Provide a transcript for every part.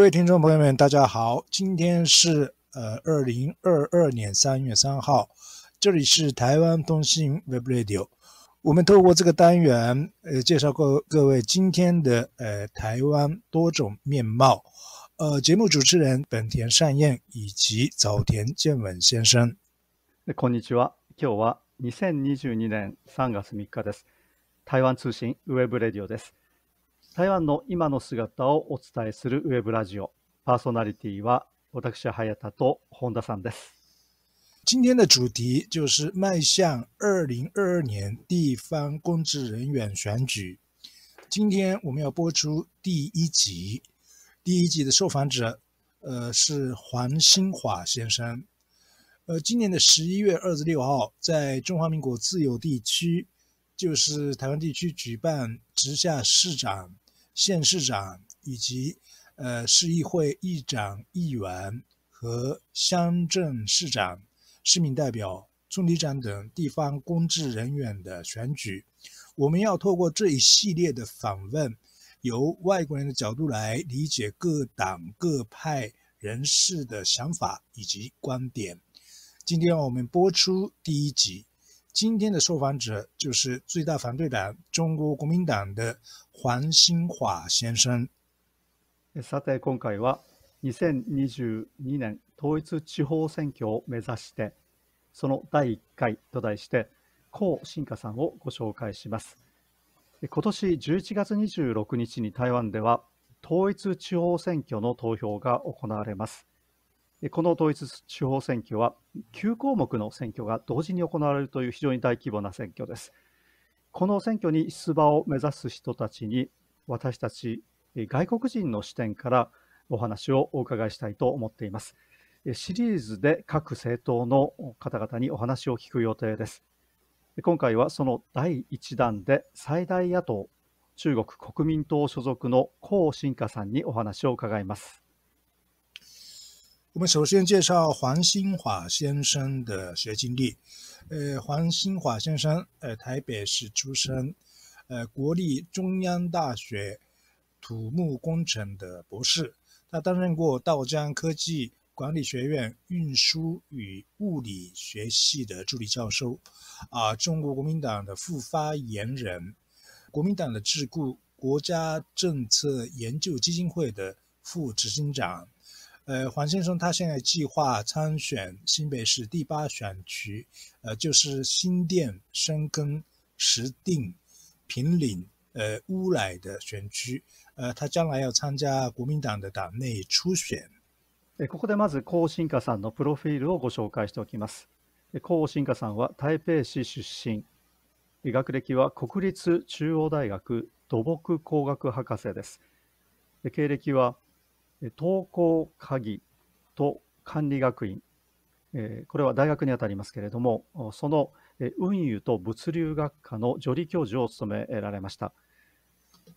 各位听众朋友们，大家好，今天是呃二零二二年三月三号，这里是台湾通信 Web Radio。我们透过这个单元，呃，介绍各各位今天的呃台湾多种面貌。呃，节目主持人本田善彦以及早田健文先生。こんにちは。今日は2022年3月3日です。台湾通信ウェブレディオです。 台湾の今の姿をお伝えするウェブラジオ。パーソナリティは私、早田と本田さんです。今天的主题就是迈向二零二二年地方公职人员选举。今天我们要播出第一集，第一集的受访者，呃，是黄兴华先生。呃，今年的十一月二十六号，在中华民国自由地区，就是台湾地区举办直辖市长。 县市长以及呃市议会议长、议员和乡镇市长、市民代表、村里长等地方公职人员的选举，我们要透过这一系列的访问，由外国人的角度来理解各党各派人士的想法以及观点。今天我们播出第一集。今天的受访者就是最大反对党中国国民党的黄新华先生。さて今回は2022年統一地方選挙を目指してその第1回と題して高新華さんをご紹介します。今年11月26日に台湾では統一地方選挙の投票が行われます。この統一地方選挙は9項目の選挙が同時に行われるという非常に大規模な選挙です。この選挙に出馬を目指す人たちに私たち外国人の視点からお話をお伺いしたいと思っています。シリーズで各政党の方々にお話を聞く予定です。今回はその第1弾で最大野党中国国民党所属の江新華さんにお話を伺います。我们首先介绍黄兴华先生的学经历。呃，黄兴华先生，呃，台北市出生，呃，国立中央大学土木工程的博士。他担任过道江科技管理学院运输与物理学系的助理教授，啊，中国国民党的副发言人，国民党的智库国家政策研究基金会的副执行长。呃，黄先生他现在计划参选新北市第八选区，呃，就是新店、深耕、石碇、平岭、呃乌来的选区。呃，他将来要参加国民党的党内初选。ここでまず高新華さんのプロフィールをご紹介しておきます。高新華さんは台北市出身。学歴は国立中央大学土木工学博士です。経歴は 東工科技と管理学院、これは大学にあたりますけれども、その運輸と物流学科の助理教授を務められました。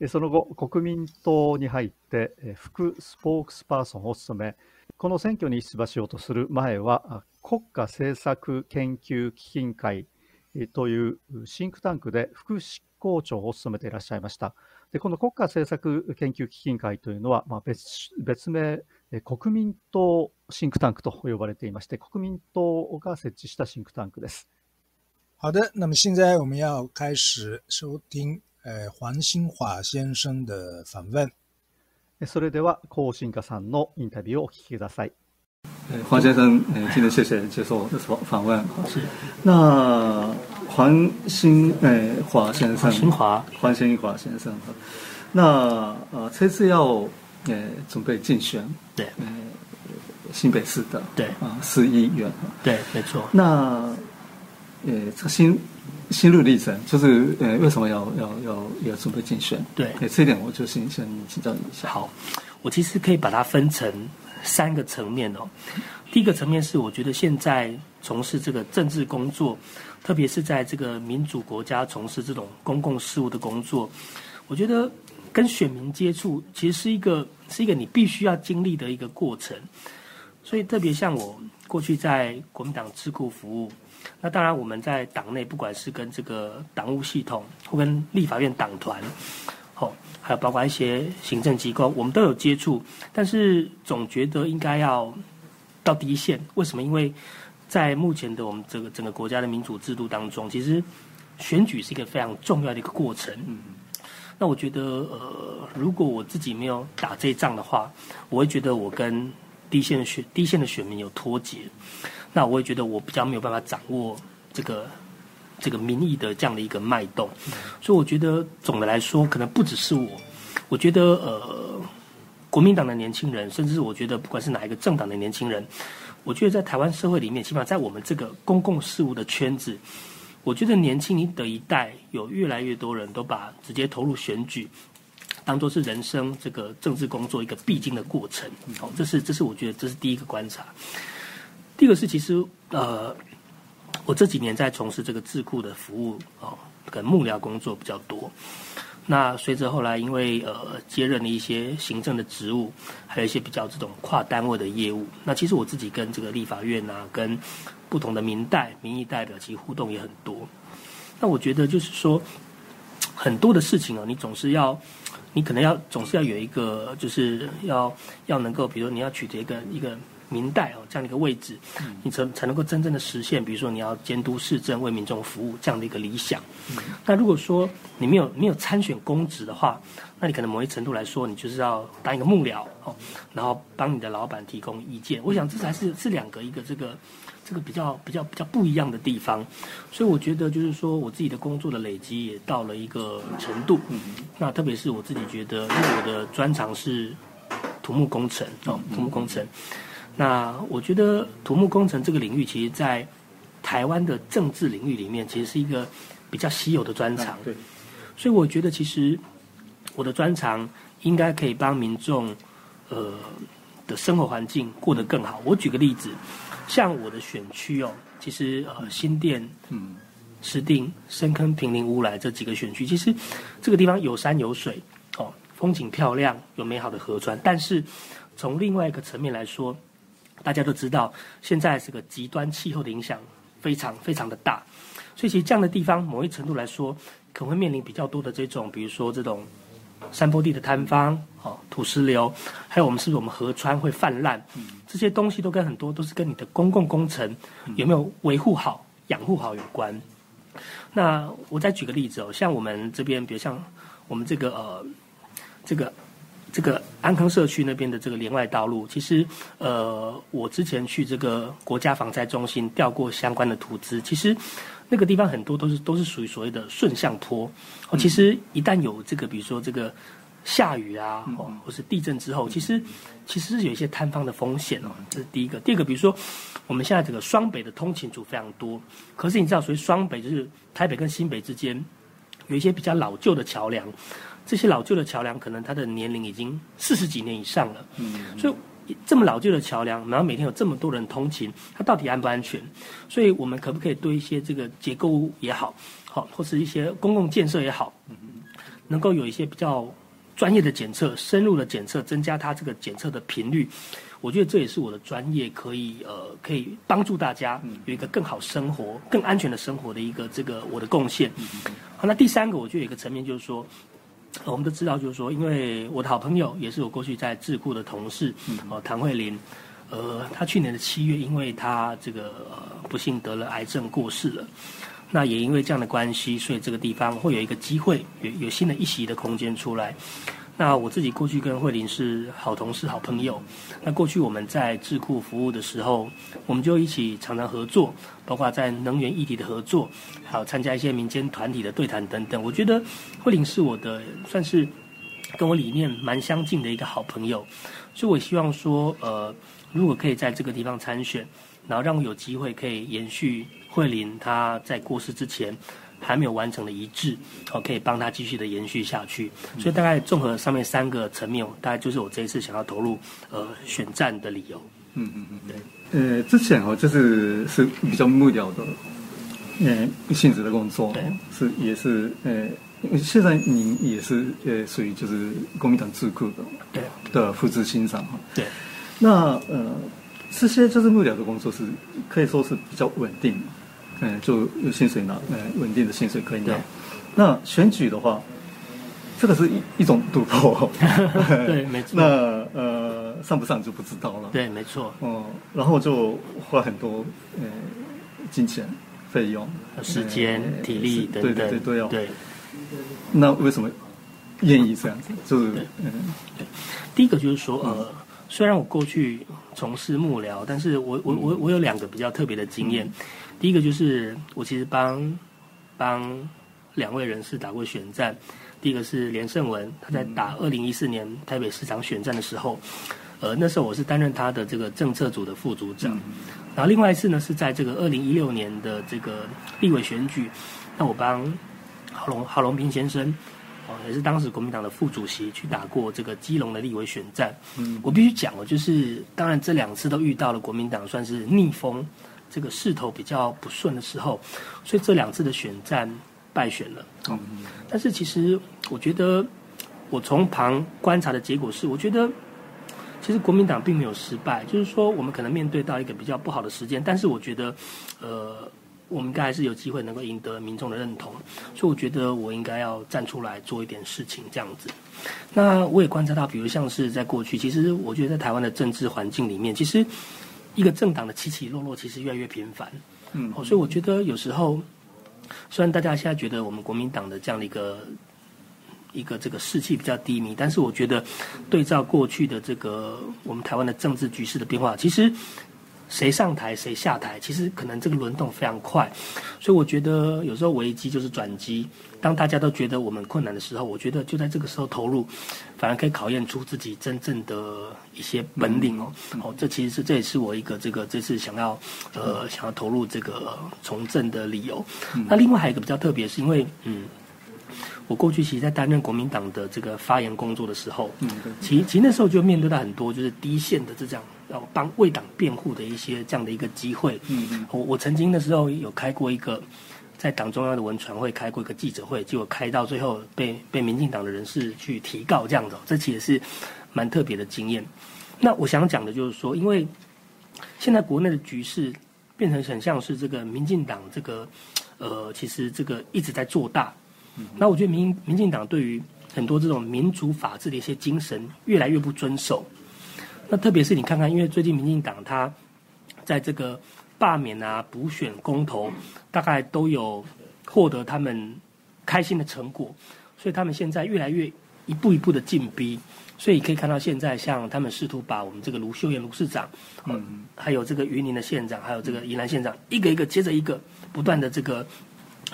その後、国民党に入って副スポークスパーソンを務め、この選挙に出馬しようとする前は、国家政策研究基金会というシンクタンクで副執行長を務めていらっしゃいました。でこの国家政策研究基金会というのは、まあ、別別名、国民党シンクタンクと呼ばれていまして、国民党が設置したシンクタンクです。好的，那么现在我们要开始收听呃黄新华先生的访问。それでは高新華さんのインタビューをお聞きください。黄先生，今天谢谢接受访访问。那黄新诶华先生，黄新华，黄新华先生，那呃这次要呃准备竞选，对，呃新北市的，对啊市议员，对，没错。那呃这个心心路历程，就是呃为什么要要要要准备竞选？对，这一点我就先先请教你一下。好，我其实可以把它分成三个层面哦。第一个层面是，我觉得现在从事这个政治工作。特别是在这个民主国家从事这种公共事务的工作，我觉得跟选民接触其实是一个是一个你必须要经历的一个过程。所以特别像我过去在国民党智库服务，那当然我们在党内不管是跟这个党务系统或跟立法院党团，好还有包括一些行政机构，我们都有接触，但是总觉得应该要到第一线。为什么？因为在目前的我们这个整个国家的民主制度当中，其实选举是一个非常重要的一个过程。嗯那我觉得，呃，如果我自己没有打这一仗的话，我会觉得我跟低线的选低线的选民有脱节。那我也觉得我比较没有办法掌握这个这个民意的这样的一个脉动。所以我觉得总的来说，可能不只是我，我觉得呃，国民党的年轻人，甚至是我觉得不管是哪一个政党的年轻人，我觉得在台湾社会里面，起码在我们这个公共事务的圈子。我觉得年轻的一代有越来越多人都把直接投入选举当做是人生这个政治工作一个必经的过程。好，这是这是我觉得这是第一个观察。第二个是其实呃，我这几年在从事这个智库的服务哦，跟幕僚工作比较多。那随着后来因为呃接任了一些行政的职务，还有一些比较这种跨单位的业务，那其实我自己跟这个立法院啊，跟不同的民代、民意代表其实互动也很多。那我觉得就是说，很多的事情啊，你总是要，你可能要总是要有一个，就是要要能够，比如说你要取得一个一个。明代哦，这样的一个位置，你才才能够真正的实现，比如说你要监督市政、为民众服务这样的一个理想。那如果说你没有没有参选公职的话，那你可能某一程度来说，你就是要当一个幕僚哦，然后帮你的老板提供意见。我想这才是是两个一个这个这个比较比较比较不一样的地方。所以我觉得就是说，我自己的工作的累积也到了一个程度。嗯那特别是我自己觉得，因为我的专长是土木工程哦，土木工程。那我觉得土木工程这个领域，其实，在台湾的政治领域里面，其实是一个比较稀有的专长。对，所以我觉得其实我的专长应该可以帮民众呃的生活环境过得更好。我举个例子，像我的选区哦，其实呃新店、嗯、石定、深坑、平林、乌来这几个选区，其实这个地方有山有水哦，风景漂亮，有美好的河川。但是从另外一个层面来说，大家都知道，现在这个极端气候的影响非常非常的大，所以其实这样的地方，某一程度来说，可能会面临比较多的这种，比如说这种山坡地的坍方、哦土石流，还有我们是不是我们河川会泛滥，这些东西都跟很多都是跟你的公共工程有没有维护好、养护好有关。那我再举个例子哦，像我们这边，比如像我们这个呃这个。这个安康社区那边的这个连外道路，其实呃，我之前去这个国家防灾中心调过相关的图资，其实那个地方很多都是都是属于所谓的顺向坡。哦，其实一旦有这个，比如说这个下雨啊，哦，或是地震之后，其实其实是有一些坍方的风险哦。这是第一个。第二个，比如说我们现在这个双北的通勤组非常多，可是你知道，所以双北就是台北跟新北之间有一些比较老旧的桥梁。这些老旧的桥梁，可能它的年龄已经四十几年以上了。嗯，所以这么老旧的桥梁，然后每天有这么多人通勤，它到底安不安全？所以我们可不可以对一些这个结构物也好，好或是一些公共建设也好，能够有一些比较专业的检测、深入的检测，增加它这个检测的频率？我觉得这也是我的专业可以呃可以帮助大家有一个更好生活、更安全的生活的一个这个我的贡献。好，那第三个，我觉得有一个层面就是说。我们都知道，就是说，因为我的好朋友也是我过去在智库的同事，哦，谭慧玲，呃，他去年的七月，因为他这个不幸得了癌症过世了。那也因为这样的关系，所以这个地方会有一个机会，有有新的一席的空间出来。那我自己过去跟慧玲是好同事、好朋友。那过去我们在智库服务的时候，我们就一起常常合作，包括在能源议题的合作，还有参加一些民间团体的对谈等等。我觉得慧玲是我的算是跟我理念蛮相近的一个好朋友，所以我希望说，呃，如果可以在这个地方参选，然后让我有机会可以延续慧玲她在过世之前。还没有完成的一致，哦，可以帮他继续的延续下去。所以大概综合上面三个层面，大概就是我这一次想要投入呃选战的理由。嗯嗯嗯，对。呃，之前哦，就是是比较木雕的，呃，性质的工作，是也是呃，现在您也是呃，属于就是国民党智库的对的副执行长哈。对。那呃，这些就是木雕的工作是可以说是比较稳定。嗯，就有薪水拿，嗯，稳定的薪水可以拿。那选举的话，这个是一一种赌博。对，没错。那呃，上不上就不知道了。对，没错。哦，然后就花很多呃金钱费用、时间、体力等等，对对对，对。那为什么愿意这样子？就是嗯，第一个就是说，呃，虽然我过去从事幕僚，但是我我我我有两个比较特别的经验。第一个就是我其实帮帮两位人士打过选战。第一个是连胜文，他在打二零一四年台北市长选战的时候，呃，那时候我是担任他的这个政策组的副组长。然后另外一次呢，是在这个二零一六年的这个立委选举，那我帮郝龙郝龙平先生，哦，也是当时国民党的副主席，去打过这个基隆的立委选战。嗯，我必须讲哦，就是当然这两次都遇到了国民党算是逆风，这个势头比较不顺的时候，所以这两次的选战。败选了，嗯，但是其实我觉得，我从旁观察的结果是，我觉得其实国民党并没有失败，就是说我们可能面对到一个比较不好的时间，但是我觉得，呃，我们应该还是有机会能够赢得民众的认同，所以我觉得我应该要站出来做一点事情，这样子。那我也观察到，比如像是在过去，其实我觉得在台湾的政治环境里面，其实一个政党的起起落落其实越来越频繁，嗯，所以我觉得有时候。虽然大家现在觉得我们国民党的这样的一个一个这个士气比较低迷，但是我觉得对照过去的这个我们台湾的政治局势的变化，其实谁上台谁下台，其实可能这个轮动非常快。所以我觉得有时候危机就是转机。当大家都觉得我们困难的时候，我觉得就在这个时候投入，反而可以考验出自己真正的一些本领哦。哦，这其实是这也是我一个这个这次想要呃想要投入这个从政的理由。那另外还有一个比较特别，是因为嗯，我过去其实，在担任国民党的这个发言工作的时候，嗯，其其实那时候就面对到很多就是第一线的这样要帮为党辩护的一些这样的一个机会。嗯嗯，我我曾经的时候有开过一个。在党中央的文传会开过一个记者会，结果开到最后被被民进党的人士去提告这样子，这其实是蛮特别的经验。那我想讲的就是说，因为现在国内的局势变成很像是这个民进党这个呃，其实这个一直在做大。那我觉得民民进党对于很多这种民主法治的一些精神越来越不遵守。那特别是你看看，因为最近民进党他在这个。罢免啊，补选公投，大概都有获得他们开心的成果，所以他们现在越来越一步一步的进逼，所以可以看到现在像他们试图把我们这个卢秀燕卢市长，嗯，还有这个云林的县长，还有这个宜兰县长，一个一个接着一个不断的这个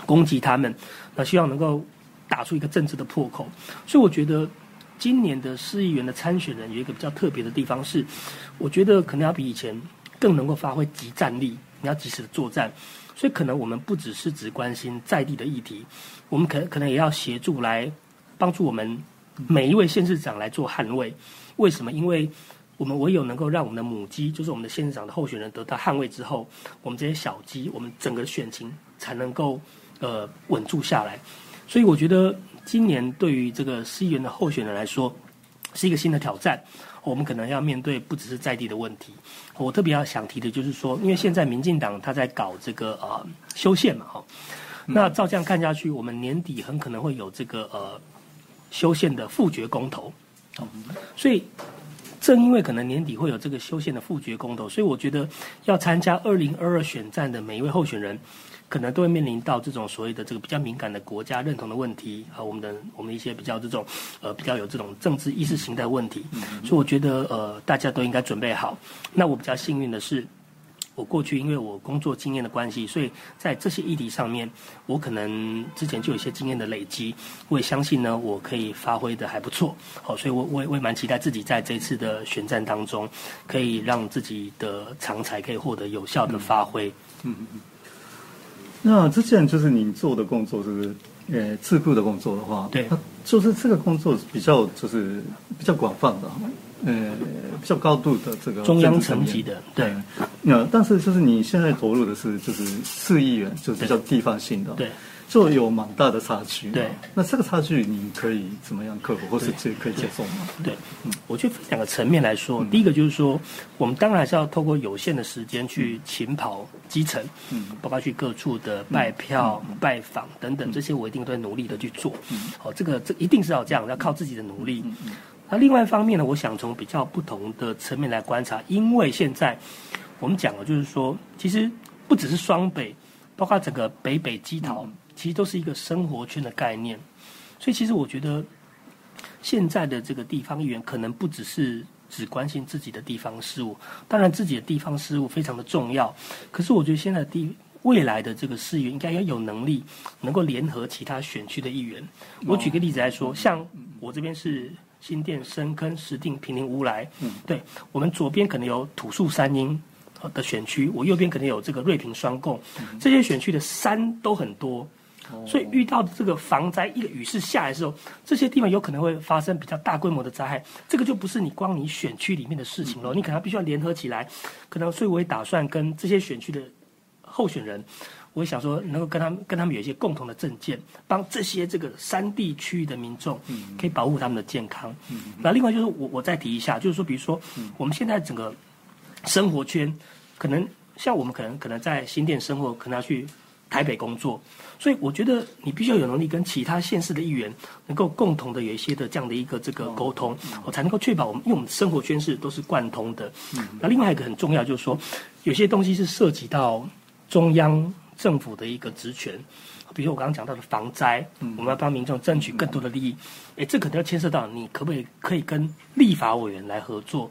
攻击他们，希望能够打出一个政治的破口。所以我觉得今年的市议员的参选人有一个比较特别的地方是，我觉得可能要比以前。更能够发挥即战力，你要及时的作战，所以可能我们不只是只关心在地的议题，我们可可能也要协助来帮助我们每一位县市长来做捍卫。为什么？因为我们唯有能够让我们的母鸡，就是我们的县市长的候选人得到捍卫之后，我们这些小鸡，我们整个选情才能够呃稳住下来。所以我觉得今年对于这个市议员的候选人来说，是一个新的挑战。我们可能要面对不只是在地的问题。我特别要想提的就是说，因为现在民进党他在搞这个呃修宪嘛，哈，那照这样看下去，我们年底很可能会有这个呃修宪的复决公投。所以正因为可能年底会有这个修宪的复决公投，所以我觉得要参加二零二二选战的每一位候选人。可能都会面临到这种所谓的这个比较敏感的国家认同的问题和我们的我们一些比较这种呃比较有这种政治意识形态问题，所以我觉得呃大家都应该准备好。那我比较幸运的是，我过去因为我工作经验的关系，所以在这些议题上面，我可能之前就有一些经验的累积，我也相信呢我可以发挥的还不错。好，所以我我也我也蛮期待自己在这次的选战当中，可以让自己的长才可以获得有效的发挥。嗯嗯嗯。那之前就是您做的工作，就是呃智库的工作的话，对，就是这个工作比较就是比较广泛的，呃，比较高度的这个中央层级的，对。那但是就是你现在投入的是就是市议员，就是比较地方性的，对。就有蛮大的差距。对，那这个差距你可以怎么样克服，或是这可以接受吗？对，嗯我觉得分两个层面来说，第一个就是说，我们当然是要透过有限的时间去勤跑基层，嗯，包括去各处的拜票、拜访等等，这些我一定都会努力的去做。嗯。好，这个这一定是要这样，要靠自己的努力。那另外一方面呢，我想从比较不同的层面来观察，因为现在我们讲了，就是说，其实不只是双北，包括整个北北基桃。其实都是一个生活圈的概念，所以其实我觉得现在的这个地方议员可能不只是只关心自己的地方事务，当然自己的地方事务非常的重要，可是我觉得现在地未来的这个事员应该要有能力能够联合其他选区的议员。我举个例子来说，像我这边是新店、深坑、石碇、平林、乌来，对我们左边可能有土树三英的选区，我右边可能有这个瑞平双贡，这些选区的山都很多。所以遇到这个防灾一个雨势下来的时候，这些地方有可能会发生比较大规模的灾害。这个就不是你光你选区里面的事情了，你可能必须要联合起来。可能所以我也打算跟这些选区的候选人，我也想说能够跟他们跟他们有一些共同的政见，帮这些这个山地区域的民众可以保护他们的健康。那另外就是我我再提一下，就是说比如说我们现在整个生活圈，可能像我们可能可能在新店生活，可能要去。台北工作，所以我觉得你必须要有能力跟其他县市的议员能够共同的有一些的这样的一个这个沟通，我才能够确保我们因为我们生活圈是都是贯通的。那另外一个很重要就是说，有些东西是涉及到中央政府的一个职权，比如我刚刚讲到的防灾，我们要帮民众争取更多的利益，诶，这可能要牵涉到你可不可以可以跟立法委员来合作。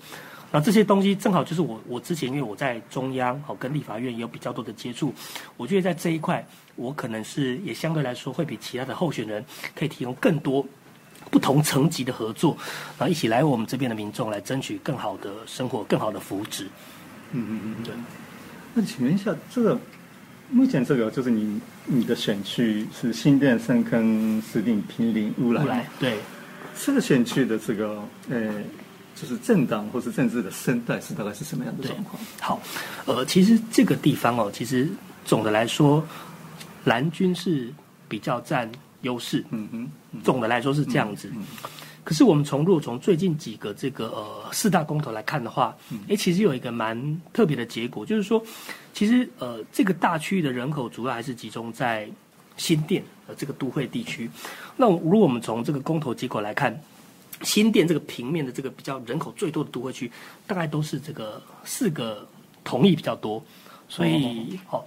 那这些东西正好就是我我之前因为我在中央好跟立法院也有比较多的接触，我觉得在这一块我可能是也相对来说会比其他的候选人可以提供更多不同层级的合作，然后一起来我们这边的民众来争取更好的生活、更好的福祉。嗯嗯嗯，对。那请问一下，这个目前这个就是你你的选区是新店、深坑、石碇、平林、乌来，对，这个选区的这个呃。就是政党或是政治的生态是大概是什么样的状况？好，呃，其实这个地方哦，其实总的来说，蓝军是比较占优势。嗯哼，总的来说是这样子。可是我们从若从最近几个这个呃四大公投来看的话，哎，其实有一个蛮特别的结果，就是说，其实呃这个大区域的人口主要还是集中在新店呃这个都会地区。那如果我们从这个公投结果来看。新店这个平面的这个比较人口最多的都会区，大概都是这个四个同意比较多，所以好。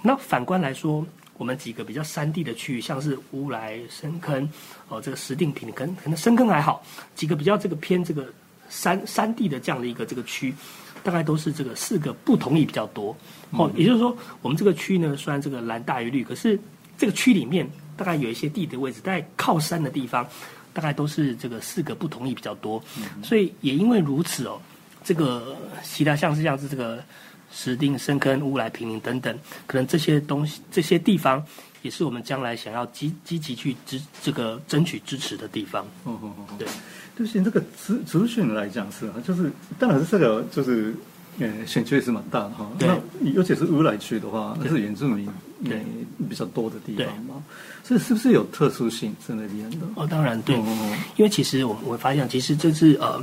那反观来说，我们几个比较山地的区域，像是乌来、深坑，哦，这个石定平坑，可能深坑还好，几个比较这个偏这个山山地的这样的一个这个区，大概都是这个四个不同意比较多。哦，也就是说，我们这个区呢，虽然这个蓝大于绿，可是这个区里面大概有一些地的位置在靠山的地方。大概都是这个四个不同意比较多，所以也因为如此哦，这个其他像是像是这个石定、深坑、乌来、平林等等，可能这些东西这些地方也是我们将来想要积积极去支这个争取支持的地方。哦哦哦，对，对不起，这个资资讯来讲是啊，就是当然是这个就是。呃，选区也是蛮大的哈。那尤其是乌来区的话，那是原住民对比较多的地方嘛。所以是不是有特殊性在那边的？哦，当然对。因为其实我我发现，其实这是呃，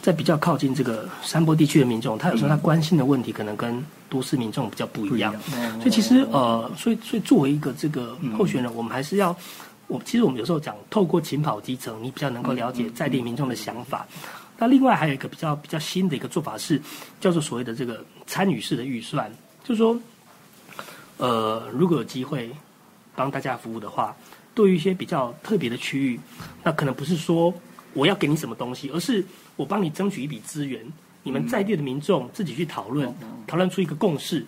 在比较靠近这个山坡地区的民众，他有时候他关心的问题可能跟都市民众比较不一样。所以其实呃，所以所以作为一个这个候选人，我们还是要我其实我们有时候讲，透过勤跑基层，你比较能够了解在地民众的想法。那另外还有一个比较比较新的一个做法是，叫做所谓的这个参与式的预算，就是说，呃，如果有机会帮大家服务的话，对于一些比较特别的区域，那可能不是说我要给你什么东西，而是我帮你争取一笔资源，你们在地的民众自己去讨论，讨论出一个共识。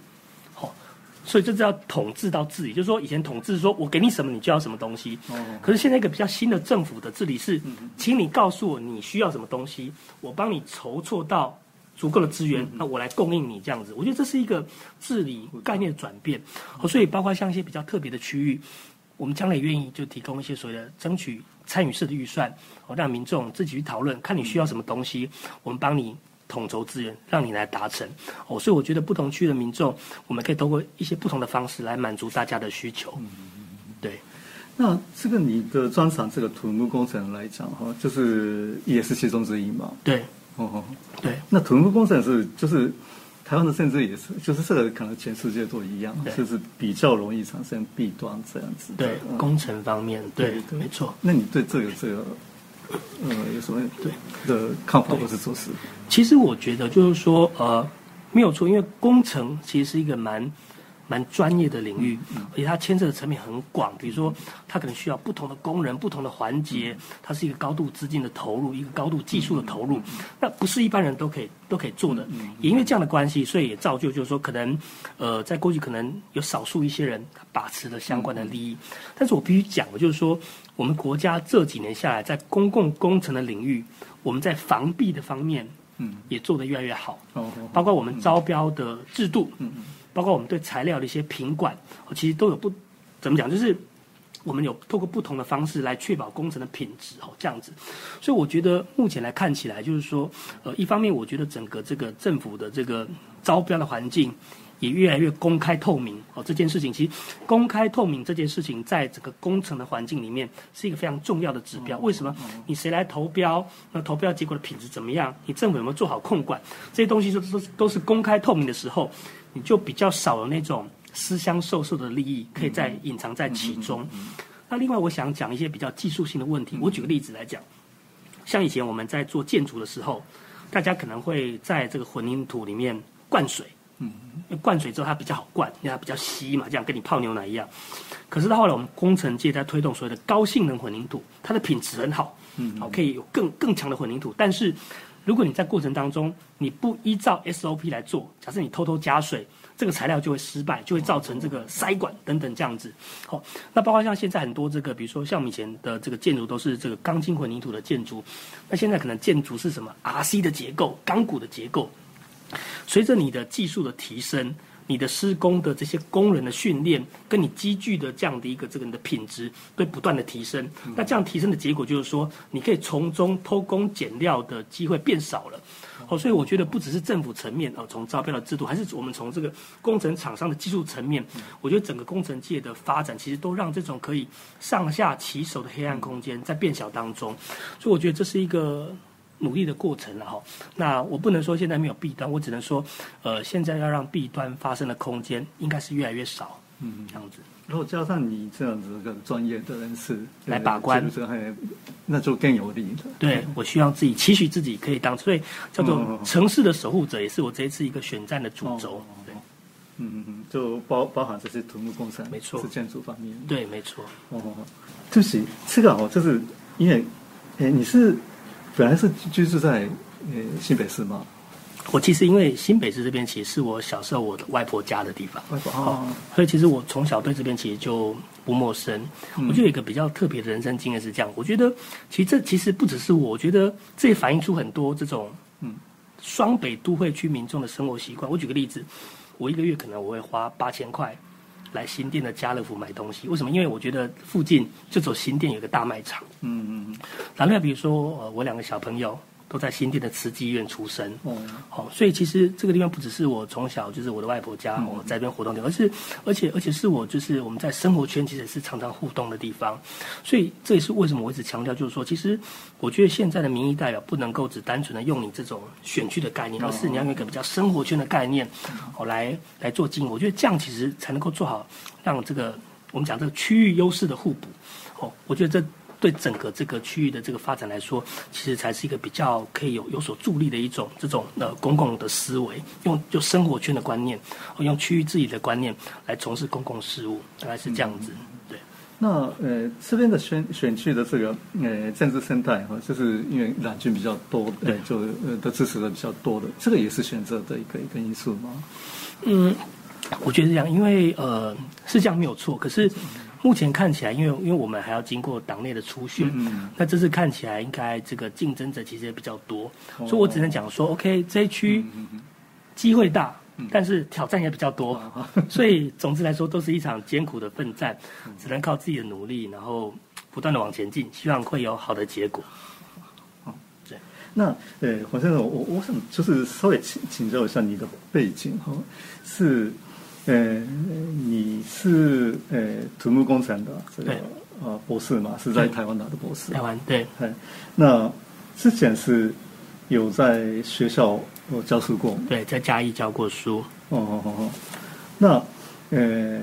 所以这叫统治到治理，就是说以前统治说我给你什么你就要什么东西，可是现在一个比较新的政府的治理是，请你告诉我你需要什么东西，我帮你筹措到足够的资源，那我来供应你这样子。我觉得这是一个治理概念的转变。所以包括像一些比较特别的区域，我们将来愿意就提供一些所谓的争取参与式的预算，哦，让民众自己去讨论，看你需要什么东西，我们帮你。统筹资源，让你来达成哦，所以我觉得不同区的民众，我们可以通过一些不同的方式来满足大家的需求，对。那这个你的专长，这个土木工程来讲哈，就是也是其中之一嘛。对，哦哦，对，那土木工程是就是台湾的甚至也是，就是这个可能全世界都一样，对就是比较容易产生弊端这样子。对，嗯工程方面，对对，对没错。那你对这个这个呃有什么对的看法或是做事？其实我觉得就是说，呃，没有错，因为工程其实是一个蛮蛮专业的领域，而且它牵涉的层面很广。比如说，它可能需要不同的工人、不同的环节，它是一个高度资金的投入，一个高度技术的投入，那不是一般人都可以都可以做的。也因为这样的关系，所以也造就就是说，可能呃，在过去可能有少数一些人他把持了相关的利益，但是我必须讲的就是说，我们国家这几年下来，在公共工程的领域，我们在防弊的方面。嗯也做得越来越好，包括我们招标的制度，嗯嗯包括我们对材料的一些品管，哦其实都有不怎么讲，就是我们有透过不同的方式来确保工程的品质哦，这样子。所以我觉得目前来看起来，就是说，呃，一方面我觉得整个这个政府的这个招标的环境。也越来越公开透明哦，这件事情其实公开透明这件事情，在整个工程的环境里面是一个非常重要的指标。为什么？你谁来投标？那投标结果的品质怎么样？你政府有没有做好控管？这些东西都都都是公开透明的时候，你就比较少有那种私相授受的利益可以在隐藏在其中。那另外，我想讲一些比较技术性的问题。我举个例子来讲，像以前我们在做建筑的时候，大家可能会在这个混凝土里面灌水。嗯灌水之后它比较好灌，因为它比较稀嘛，这样跟你泡牛奶一样。可是到后来，我们工程界在推动所谓的高性能混凝土，它的品质很好，嗯好可以有更更强的混凝土。但是如果你在过程当中你不依照 SOP 来做，假设你偷偷加水，这个材料就会失败，就会造成这个塞管等等这样子。好、那包括像现在很多这个，比如说像以前的这个建筑都是这个钢筋混凝土的建筑，那现在可能建筑是什么 RC 的结构、钢骨的结构。随着你的技术的提升，你的施工的这些工人的训练，跟你积聚的这样的一个这个你的品质，会不断的提升。那这样提升的结果就是说，你可以从中偷工减料的机会变少了。哦，所以我觉得不只是政府层面哦，从招标的制度，还是我们从这个工程厂商的技术层面，我觉得整个工程界的发展，其实都让这种可以上下其手的黑暗空间在变小当中。所以我觉得这是一个。努力的过程了哈。那我不能说现在没有弊端，我只能说，呃，现在要让弊端发生的空间应该是越来越少，嗯这样子。如果加上你这样子一个专业的人士来把关那就更有利了。对我希望自己期许自己可以当，所以叫做嗯城市的守护者，也是我这一次一个选战的主轴哦。对嗯嗯嗯，就包包含这些土木工程，没错是建筑方面。对，没错。哦，哦哦对不起，这个哦，就是因为，哎，你是本来是居住在呃新北市吗？我其实因为新北市这边其实是我小时候我的外婆家的地方，外婆哦，所以其实我从小对这边其实就不陌生。嗯我觉得有一个比较特别的人生经验是这样，我觉得其实这其实不只是我，我觉得这也反映出很多这种嗯双北都会区民众的生活习惯。我举个例子，我一个月可能我会花八千块来新店的家乐福买东西，为什么？因为我觉得附近就走新店有个大卖场。嗯嗯嗯然后，比如说，呃，我两个小朋友都在新店的慈济医院出生，嗯，哦，好、所以其实这个地方不只是我从小就是我的外婆家，嗯。我在这边活动的，而是而且而且是我就是我们在生活圈其实也是常常互动的地方，所以这也是为什么我一直强调，就是说，其实我觉得现在的民意代表不能够只单纯的用你这种选区的概念，而是你要用一个比较生活圈的概念，哦，来来做经营。我觉得这样其实才能够做好让这个我们讲这个区域优势的互补。哦，我觉得这对整个这个区域的这个发展来说，其实才是一个比较可以有有所助力的一种这种呃公共的思维，用就生活圈的观念，哦用区域治理的观念来从事公共事务，大概是这样子。对，那呃这边的选选区的这个呃政治生态哈，就是因为蓝军比较多，呃对就呃的支持的比较多的，这个也是选择的一个一个因素吗？嗯，我觉得是这样，因为呃是这样没有错，可是目前看起来，因为因为我们还要经过党内的初选，嗯那这次看起来应该这个竞争者其实也比较多，哦。所以我只能讲说，OK 这一区机会大，但是挑战也比较多，所以总之来说都是一场艰苦的奋战，只能靠自己的努力，然后不断的往前进，希望会有好的结果。那呃，黄先生，我我想就是稍微请请教一下你的背景哈，是呃你是呃土木工程的这个对呃博士嘛，是在台湾拿的博士。台湾对，哎，那之前是有在学校有教书过。对，在嘉义教过书。哦哦哦哦，那呃，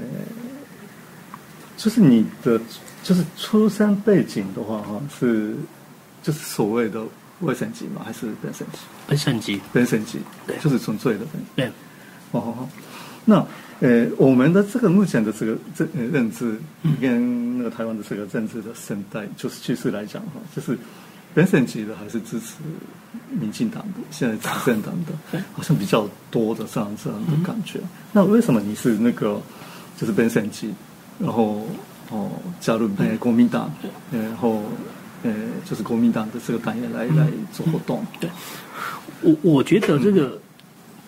就是你的就是出生背景的话，哈，是就是所谓的外省籍吗？还是本省籍？本省籍，本省籍，对，就是纯粹的本。对，哦哦哦，那呃，我们的这个目前的这个政呃认知，跟那个台湾的这个政治的生态就是趋势来讲，哈，就是本省级的还是支持民进党的，现在执政党的，好像比较多的这样这样的感觉。那为什么你是那个就是本省级，然后哦加入呃国民党，然后呃就是国民党的这个党员来来做活动？对，我我觉得这个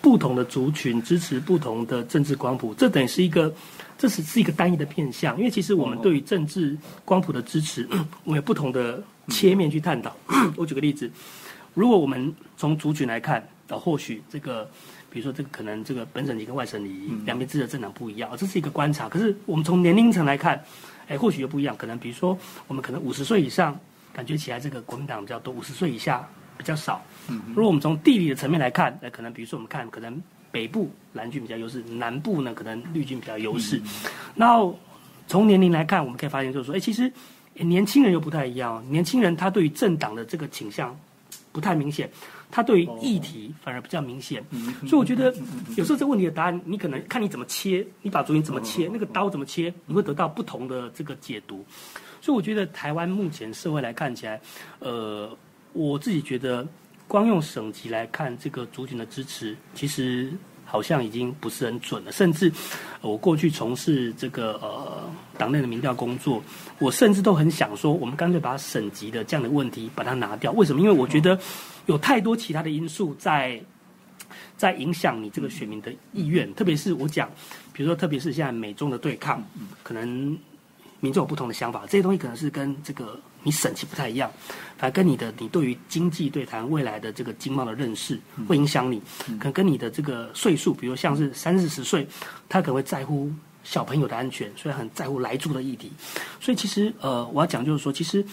不同的族群支持不同的政治光谱，这等于是一个，这是是一个单一的片向。因为其实我们对于政治光谱的支持，我们有不同的切面去探讨。我举个例子，如果我们从族群来看，呃，或许这个，比如说这个可能这个本省籍跟外省籍两边支持的政党不一样，这是一个观察。可是我们从年龄层来看，哎，或许又不一样。可能比如说我们可能五十岁以上，感觉起来这个国民党比较多；五十岁以下比较少。如果我们从地理的层面来看，呃，可能比如说我们看，可能北部蓝军比较优势，南部呢可能绿军比较优势。然后从年龄来看，我们可以发现就是说，哎，其实年轻人又不太一样。年轻人他对于政党的这个倾向不太明显，他对于议题反而比较明显。所以我觉得有时候这个问题的答案，你可能看你怎么切，你把主意怎么切，那个刀怎么切，你会得到不同的这个解读。所以我觉得台湾目前社会来看起来，呃，我自己觉得。光用省级来看这个族群的支持，其实好像已经不是很准了。甚至我过去从事这个呃党内的民调工作，我甚至都很想说，我们干脆把省级的这样的问题把它拿掉。为什么？因为我觉得有太多其他的因素在在影响你这个选民的意愿。特别是我讲，比如说，特别是现在美中的对抗，可能民众有不同的想法，这些东西可能是跟这个。你省级不太一样，反而跟你的你对于经济对谈未来的这个经贸的认识会影响你，可能跟你的这个岁数，比如像是三四十岁，他可能会在乎小朋友的安全，所以很在乎来住的议题。所以其实呃，我要讲就是说，其实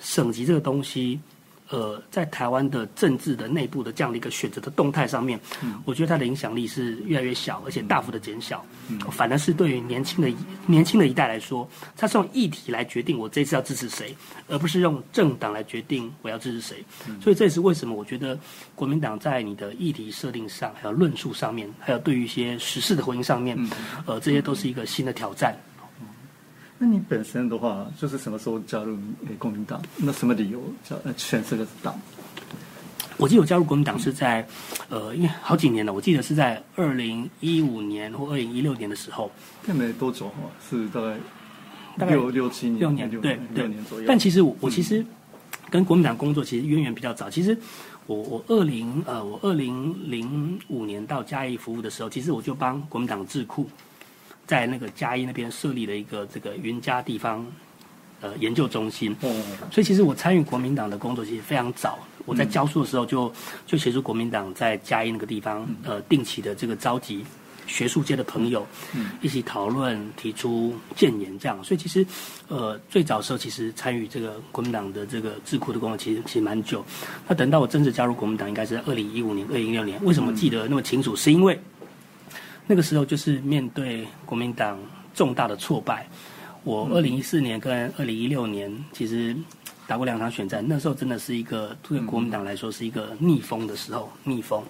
省级这个东西。呃，在台湾的政治的内部的这样的一个选择的动态上面，我觉得它的影响力是越来越小，而且大幅的减小。反而是对于年轻的年轻的一代来说，它是用议题来决定我这次要支持谁，而不是用政党来决定我要支持谁。所以这也是为什么我觉得国民党在你的议题设定上，还有论述上面，还有对于一些时事的回应上面，呃，这些都是一个新的挑战。那你本身的话，就是什么时候加入国民党？那什么理由加选这个党？我记得我加入国民党是在，呃，因为好几年了，我记得是在二零一五年或二零一六年的时候。那没多久哈，是大概大概六六七年六年对六年左右。但其实我我其实跟国民党工作其实渊源比较早。其实我我二零呃我二零零五年到嘉义服务的时候，其实我就帮国民党智库。在那个嘉义那边设立了一个这个云嘉地方呃研究中心，所以其实我参与国民党的工作其实非常早。我在教书的时候就就协助国民党在嘉义那个地方呃定期的这个召集学术界的朋友，嗯一起讨论提出建言这样。所以其实呃最早时候其实参与这个国民党的这个智库的工作其实其实蛮久。那等到我正式加入国民党，应该是二零一五年、二零一六年。为什么记得那么清楚？是因为那个时候就是面对国民党重大的挫败，我二零一四年跟二零一六年其实打过两场选战，那时候真的是一个对国民党来说是一个逆风的时候，逆风。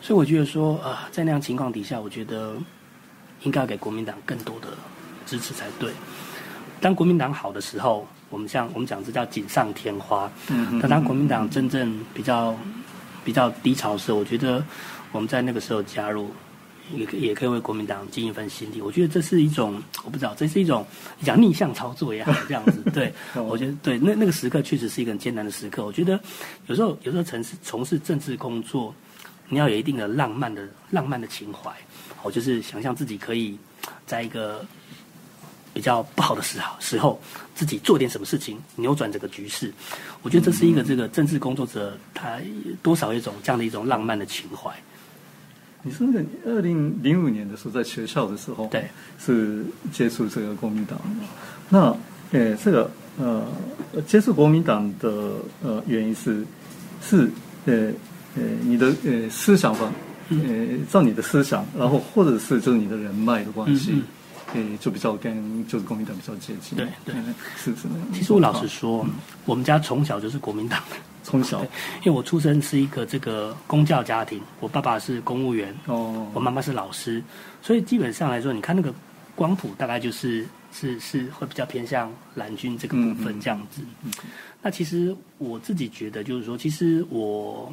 所以我觉得说啊，在那样情况底下，我觉得应该要给国民党更多的支持才对。当国民党好的时候，我们像我们讲这叫锦上添花。但当国民党真正比较比较低潮的时候，我觉得我们在那个时候加入。也也可以为国民党尽一份心力，我觉得这是一种，我不知道，这是一种讲逆向操作也好，这样子。对，我觉得对，那那个时刻确实是一个很艰难的时刻。我觉得有时候有时候从事从事政治工作，你要有一定的浪漫的浪漫的情怀，我就是想象自己可以在一个比较不好的时候时候，自己做点什么事情扭转整个局势。我觉得这是一个这个政治工作者他多少一种这样的一种浪漫的情怀。你是那个二零零五年的时候，在学校的时候，对，是接触这个国民党。那呃，这个呃，接触国民党的呃原因是是呃呃你的呃思想吧，呃照你的思想，然后或者是就是你的人脉的关系，呃就比较跟就是国民党比较接近。对对，是是那样。其实我老实说，我们家从小就是国民党的。从小，因为我出生是一个这个公教家庭，我爸爸是公务员，哦，我妈妈是老师，所以基本上来说，你看那个光谱大概就是是是会比较偏向蓝军这个部分这样子。那其实我自己觉得，就是说，其实我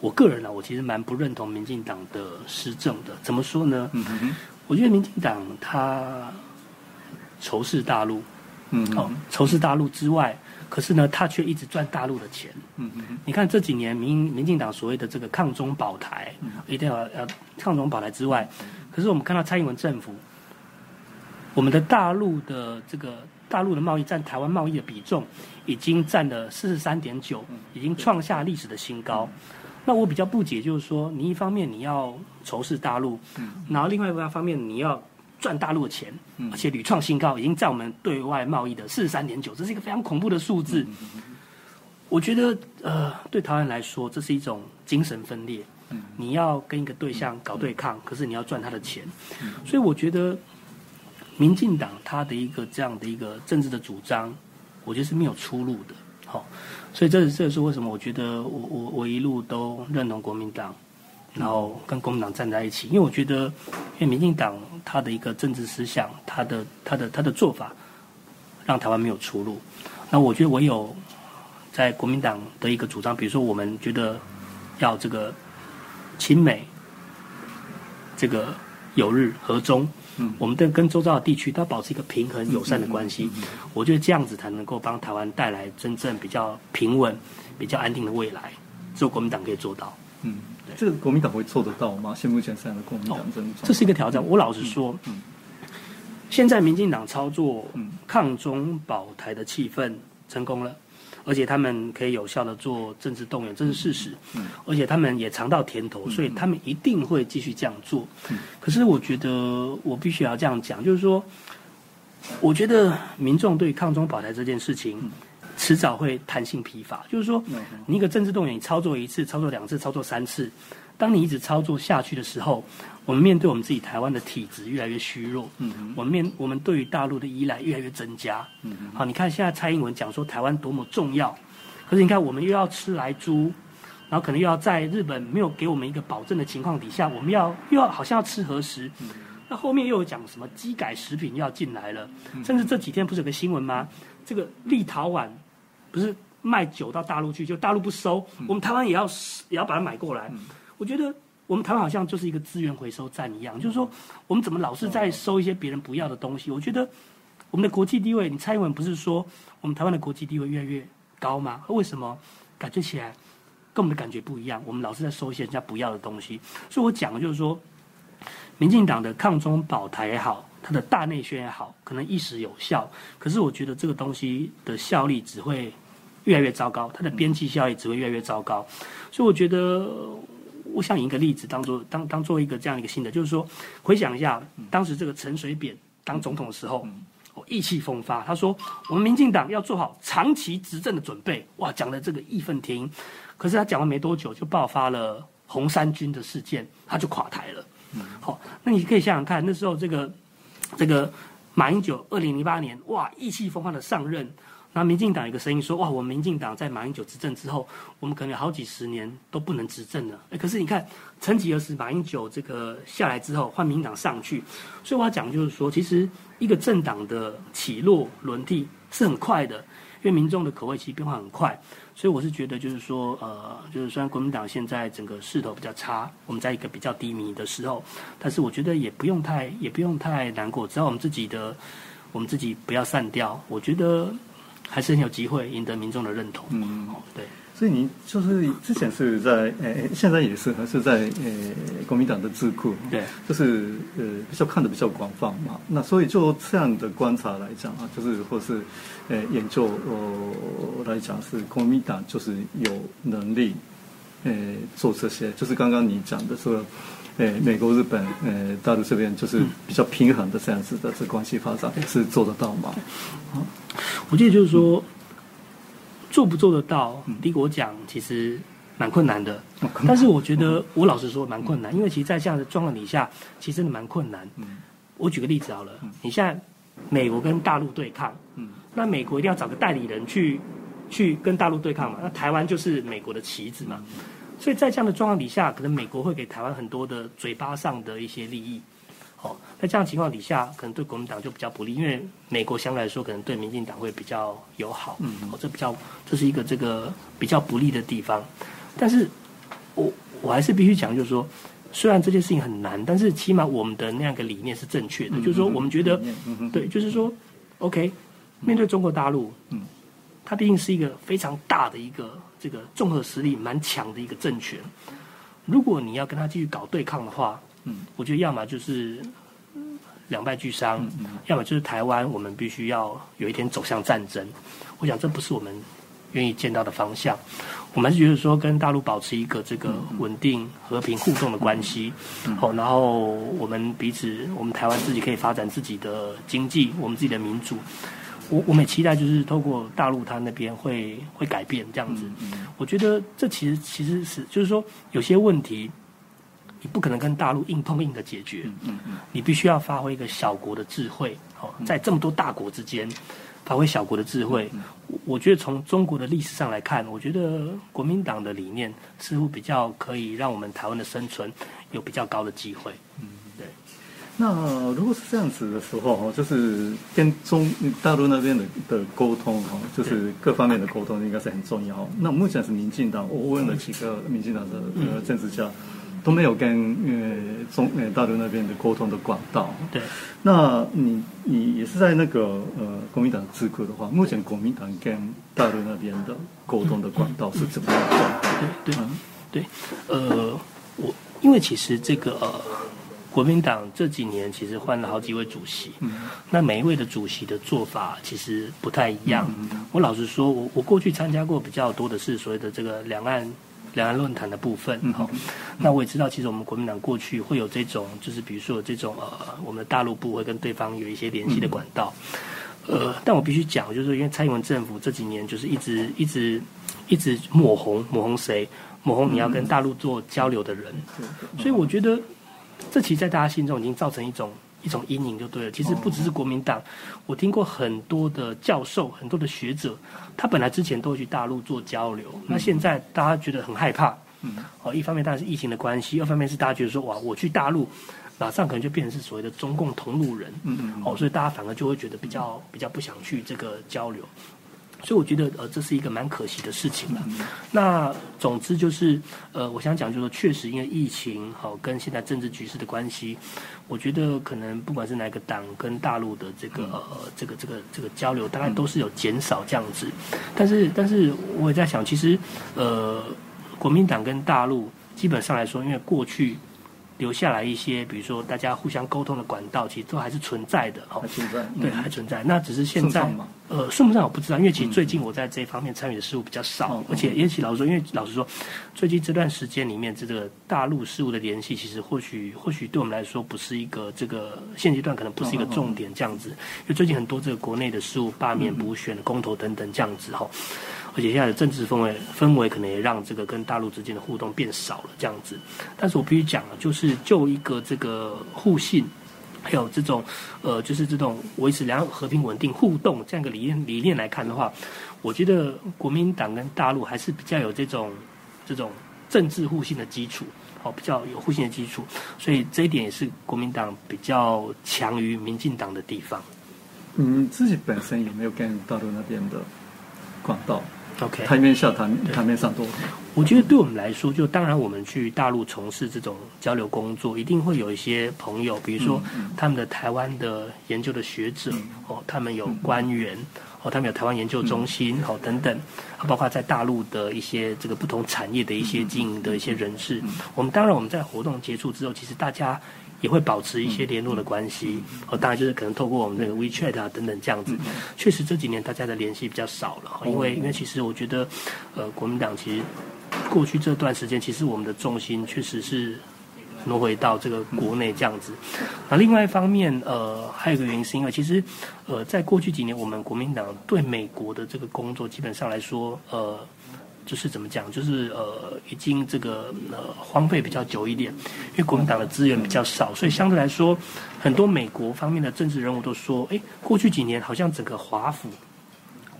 我个人呢，我其实蛮不认同民进党的施政的。怎么说呢？我觉得民进党他仇视大陆，嗯哦，仇视大陆之外。可是呢，他却一直赚大陆的钱。嗯嗯你看这几年民民进党所谓的这个抗中保台，一定要要抗中保台之外，可是我们看到蔡英文政府，我们的大陆的这个大陆的贸易占台湾贸易的比重，已经占了四十三点九，已经创下历史的新高。那我比较不解，就是说，你一方面你要仇视大陆，然后另外一个方面你要。赚大陆的钱，而且屡创新高，已经在我们对外贸易的四十三点九，这是一个非常恐怖的数字。我觉得，呃，对台湾来说，这是一种精神分裂。你要跟一个对象搞对抗，可是你要赚他的钱，所以我觉得，民进党他的一个这样的一个政治的主张，我觉得是没有出路的。好，所以这这是为什么？我觉得我我我一路都认同国民党。然后跟国民党站在一起，因为我觉得，因为民进党他的一个政治思想，他的他的他的做法，让台湾没有出路。那我觉得唯有在国民党的一个主张，比如说我们觉得要这个亲美，这个友日和中，嗯，我们跟跟周遭的地区都要保持一个平衡友善的关系。我觉得这样子才能够帮台湾带来真正比较平稳、比较安定的未来。只有国民党可以做到。嗯。这个国民党会做得到吗？现目前这样的国民党真这是一个挑战。我老实说，现在民进党操作抗中保台的气氛成功了，而且他们可以有效的做政治动员，这是事实。嗯而且他们也尝到甜头，所以他们一定会继续这样做。可是我觉得我必须要这样讲，就是说，我觉得民众对抗中保台这件事情。迟早会弹性疲乏，就是说，你一个政治动员，你操作一次、操作两次、操作三次，当你一直操作下去的时候，我们面对我们自己台湾的体质越来越虚弱，我们面我们对于大陆的依赖越来越增加。好，你看现在蔡英文讲说台湾多么重要，可是你看我们又要吃来猪，然后可能又要在日本没有给我们一个保证的情况底下，我们要又要好像要吃核食，那后面又有讲什么机改食品要进来了，甚至这几天不是有个新闻吗？这个立陶宛。不是卖酒到大陆去，就大陆不收，我们台湾也要也要把它买过来。我觉得我们台湾好像就是一个资源回收站一样，就是说我们怎么老是在收一些别人不要的东西？我觉得我们的国际地位，你蔡英文不是说我们台湾的国际地位越来越高吗？为什么感觉起来跟我们的感觉不一样？我们老是在收一些人家不要的东西。所以我讲的就是说，民进党的抗中保台也好，它的大内宣也好，可能一时有效，可是我觉得这个东西的效力只会。越来越糟糕，它的边际效益只会越来越糟糕，所以我觉得，我想以一个例子当做当当做一个这样一个新的，就是说，回想一下当时这个陈水扁当总统的时候，我意气风发，他说我们民进党要做好长期执政的准备，哇，讲的这个义愤填膺，可是他讲完没多久就爆发了红三军的事件，他就垮台了。好，那你可以想想看，那时候这个这个马英九二零零八年，哇，意气风发的上任。那民进党有个声音说：“哇，我们民进党在马英九执政之后，我们可能有好几十年都不能执政了。”哎，可是你看，曾几何时，马英九这个下来之后，换民进党上去，所以我要讲就是说，其实一个政党的起落轮替是很快的，因为民众的口味其实变化很快。所以我是觉得就是说，呃，就是虽然国民党现在整个势头比较差，我们在一个比较低迷的时候，但是我觉得也不用太也不用太难过，只要我们自己的我们自己不要散掉，我觉得。还是很有机会赢得民众的认同。嗯，对。所以你就是之前是在呃，现在也是还是在呃国民党的智库。对。就是呃比较看的比较广泛嘛。那所以就这样的观察来讲啊，就是或是呃研究呃来讲是国民党就是有能力呃做这些？就是刚刚你讲的说，呃，美国、日本、呃，大陆这边就是比较平衡的这样子的这关系发展，是做得到吗？我觉得就是说，做不做得到，第一个我讲其实蛮困难的。但是我觉得我老实说蛮困难，因为其实，在这样的状况底下，其实真的蛮困难。我举个例子好了，你现在美国跟大陆对抗，那美国一定要找个代理人去去跟大陆对抗嘛？那台湾就是美国的棋子嘛？所以在这样的状况底下，可能美国会给台湾很多的嘴巴上的一些利益。哦，在这样情况底下，可能对国民党就比较不利，因为美国相对来说可能对民进党会比较友好。嗯，哦，这比较这是一个这个比较不利的地方。但是，我我还是必须讲，就是说，虽然这件事情很难，但是起码我们的那样一个理念是正确的，就是说，我们觉得，对，就是说，OK，面对中国大陆，嗯，它毕竟是一个非常大的一个这个综合实力蛮强的一个政权，如果你要跟他继续搞对抗的话。嗯，我觉得要么就是两败俱伤，要么就是台湾我们必须要有一天走向战争。我想这不是我们愿意见到的方向。我们是觉得说跟大陆保持一个这个稳定、和平互动的关系，好，然后我们彼此，我们台湾自己可以发展自己的经济，我们自己的民主。我我们也期待就是透过大陆他那边会会改变这样子。我觉得这其实其实是就是说有些问题。你不可能跟大陆硬碰硬的解决嗯，你必须要发挥一个小国的智慧，哦，在这么多大国之间，发挥小国的智慧。我觉得从中国的历史上来看，我觉得国民党的理念似乎比较可以让我们台湾的生存有比较高的机会。嗯，对。那如果是这样子的时候哈，就是跟中大陆那边的的沟通，哈，就是各方面的沟通应该是很重要。那目前是民进党，我问了几个民进党的呃政治家。都没有跟呃中呃大陆那边的沟通的管道。对，那你你也是在那个呃国民党智库的话，目前国民党跟大陆那边的沟通的管道是怎么样对对，呃，我因为其实这个呃国民党这几年其实换了好几位主席，那每一位的主席的做法其实不太一样。我老实说，我我过去参加过比较多的是所谓的这个两岸。两岸论坛的部分，好，那我也知道，其实我们国民党过去会有这种，就是比如说这种呃，我们的大陆部会跟对方有一些联系的管道，呃，但我必须讲，就是因为蔡英文政府这几年就是一直一直一直抹红抹红谁，抹红你要跟大陆做交流的人，所以我觉得这其实在大家心中已经造成一种。一种阴影就对了。其实不只是国民党，我听过很多的教授、很多的学者，他本来之前都会去大陆做交流，那现在大家觉得很害怕。嗯，哦，一方面当然是疫情的关系，二方面是大家觉得说，哇，我去大陆，马上可能就变成是所谓的中共同路人。嗯嗯。哦，所以大家反而就会觉得比较比较不想去这个交流。所以我觉得，呃，这是一个蛮可惜的事情了。那总之就是，呃，我想讲就是说，确实因为疫情，好跟现在政治局势的关系，我觉得可能不管是哪个党跟大陆的这个呃这个这个这个交流，大概都是有减少这样子。但是，但是我也在想，其实，呃，国民党跟大陆基本上来说，因为过去。留下来一些，比如说大家互相沟通的管道，其实都还是存在的。还存在，对，还存在。那只是现在，呃，算不上我不知道，因为其实最近我在这一方面参与的事务比较少，而且也许老实说，因为老实说，最近这段时间里面，这个大陆事务的联系，其实或许或许对我们来说不是一个这个现阶段可能不是一个重点这样子，因为最近很多这个国内的事务罢免、补选、公投等等这样子哈。而且现在的政治氛围氛围可能也让这个跟大陆之间的互动变少了这样子，但是我必须讲了，就是就一个这个互信，还有这种呃，就是这种维持两岸和平稳定互动这样一个理念理念来看的话，我觉得国民党跟大陆还是比较有这种这种政治互信的基础，哦，比较有互信的基础，所以这一点也是国民党比较强于民进党的地方。你自己本身有没有跟大陆那边的管道。？OK，台面下台台面上多。我觉得对我们来说，就当然我们去大陆从事这种交流工作，一定会有一些朋友，比如说他们的台湾的研究的学者哦，他们有官员哦，他们有台湾研究中心哦等等，包括在大陆的一些这个不同产业的一些经营的一些人士。我们当然我们在活动结束之后，其实大家。也会保持一些联络的关系，哦，当然就是可能透过我们这个 WeChat 啊等等这样子。确实这几年大家的联系比较少了，因为因为其实我觉得，呃，国民党其实过去这段时间，其实我们的重心确实是挪回到这个国内这样子。那另外一方面，呃，还有一个原因是因为其实，呃，在过去几年，我们国民党对美国的这个工作，基本上来说，呃，就是怎么讲，就是呃，已经这个呃荒废比较久一点，因为国民党的资源比较少，所以相对来说，很多美国方面的政治人物都说，哎，过去几年好像整个华府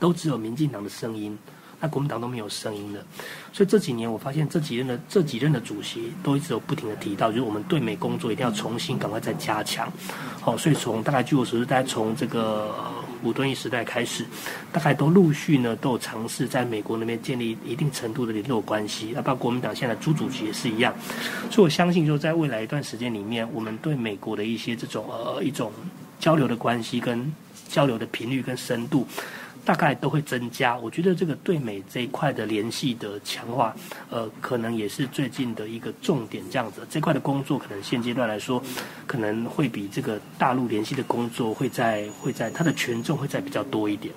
都只有民进党的声音。那国民党都没有声音的，所以这几年我发现这几任的这几任的主席都一直有不停的提到，就是我们对美工作一定要重新赶快再加强。好，所以从大概据我所知，大概从这个武敦义时代开始，大概都陆续呢都有尝试在美国那边建立一定程度的联络关系。那包括国民党现在朱主席也是一样，所以我相信，就在未来一段时间里面，我们对美国的一些这种呃一种交流的关系跟交流的频率跟深度。大概都会增加，我觉得这个对美这一块的联系的强化，呃，可能也是最近的一个重点。这样子，这块的工作可能现阶段来说，可能会比这个大陆联系的工作会在会在它的权重会在比较多一点。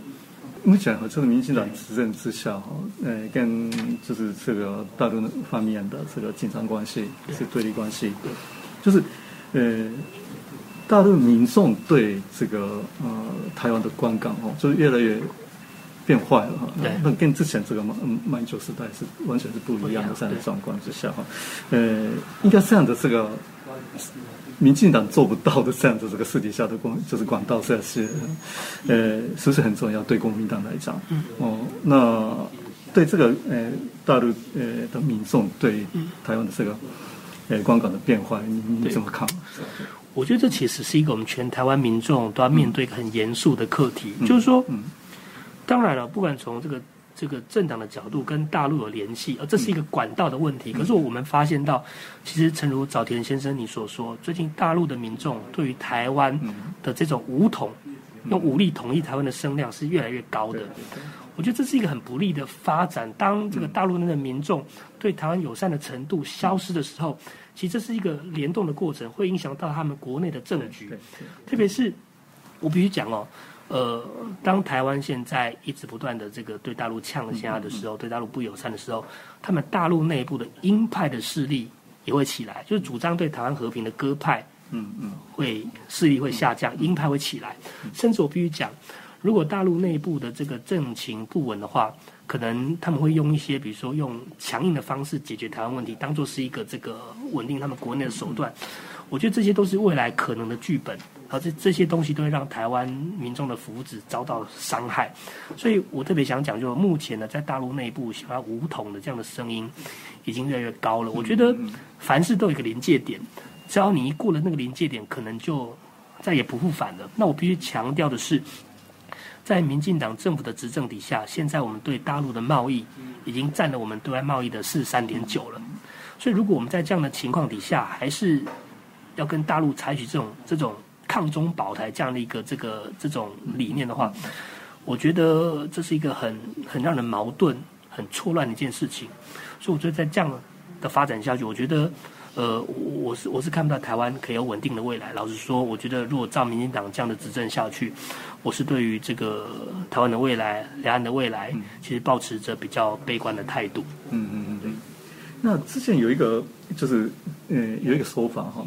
目前和这个民进党执政之下，哈，呃，跟就是这个大陆方面的这个紧张关系是对立关系，就是呃。大陆民众对这个呃台湾的观感哦，就是越来越变坏了哈。那跟之前这个满满洲时代是完全是不一样的这样的状况之下哈。呃，应该这样的这个民进党做不到的这样的这个私底下的管就是管道，实在是呃，是不是很重要？对国民党来讲，哦，那对这个呃大陆呃的民众对台湾的这个呃观感的变化，你你怎么看？我觉得这其实是一个我们全台湾民众都要面对一个很严肃的课题，就是说，当然了，不管从这个这个政党的角度跟大陆有联系，而这是一个管道的问题。可是我们发现到，其实诚如早田先生你所说，最近大陆的民众对于台湾的这种武统用武力统一台湾的声量是越来越高的。我觉得这是一个很不利的发展。当这个大陆那的民众对台湾友善的程度消失的时候。其实这是一个联动的过程，会影响到他们国内的政局。特别是我必须讲哦，呃，当台湾现在一直不断的这个对大陆呛虾的时候，对大陆不友善的时候，他们大陆内部的鹰派的势力也会起来，就是主张对台湾和平的鸽派，嗯嗯，会势力会下降，鹰派会起来。甚至我必须讲，如果大陆内部的这个政情不稳的话。可能他们会用一些，比如说用强硬的方式解决台湾问题，当做是一个这个稳定他们国内的手段。我觉得这些都是未来可能的剧本，而这这些东西都会让台湾民众的福祉遭到伤害。所以我特别想讲，就目前呢，在大陆内部想要武统的这样的声音已经越来越高了。我觉得凡事都有一个临界点，只要你一过了那个临界点，可能就再也不复返了。那我必须强调的是。在民进党政府的执政底下，现在我们对大陆的贸易已经占了我们对外贸易的四十三点九了。所以，如果我们在这样的情况底下，还是要跟大陆采取这种这种抗中保台这样的一个这个这种理念的话，我觉得这是一个很很让人矛盾、很错乱的一件事情。所以，我觉得在这样的发展下去，我觉得。呃，我是我是看不到台湾可以有稳定的未来。老实说，我觉得如果照民进党这样的执政下去，我是对于这个台湾的未来、两岸的未来，其实保持着比较悲观的态度。嗯嗯嗯嗯。那之前有一个就是呃有一个说法哈，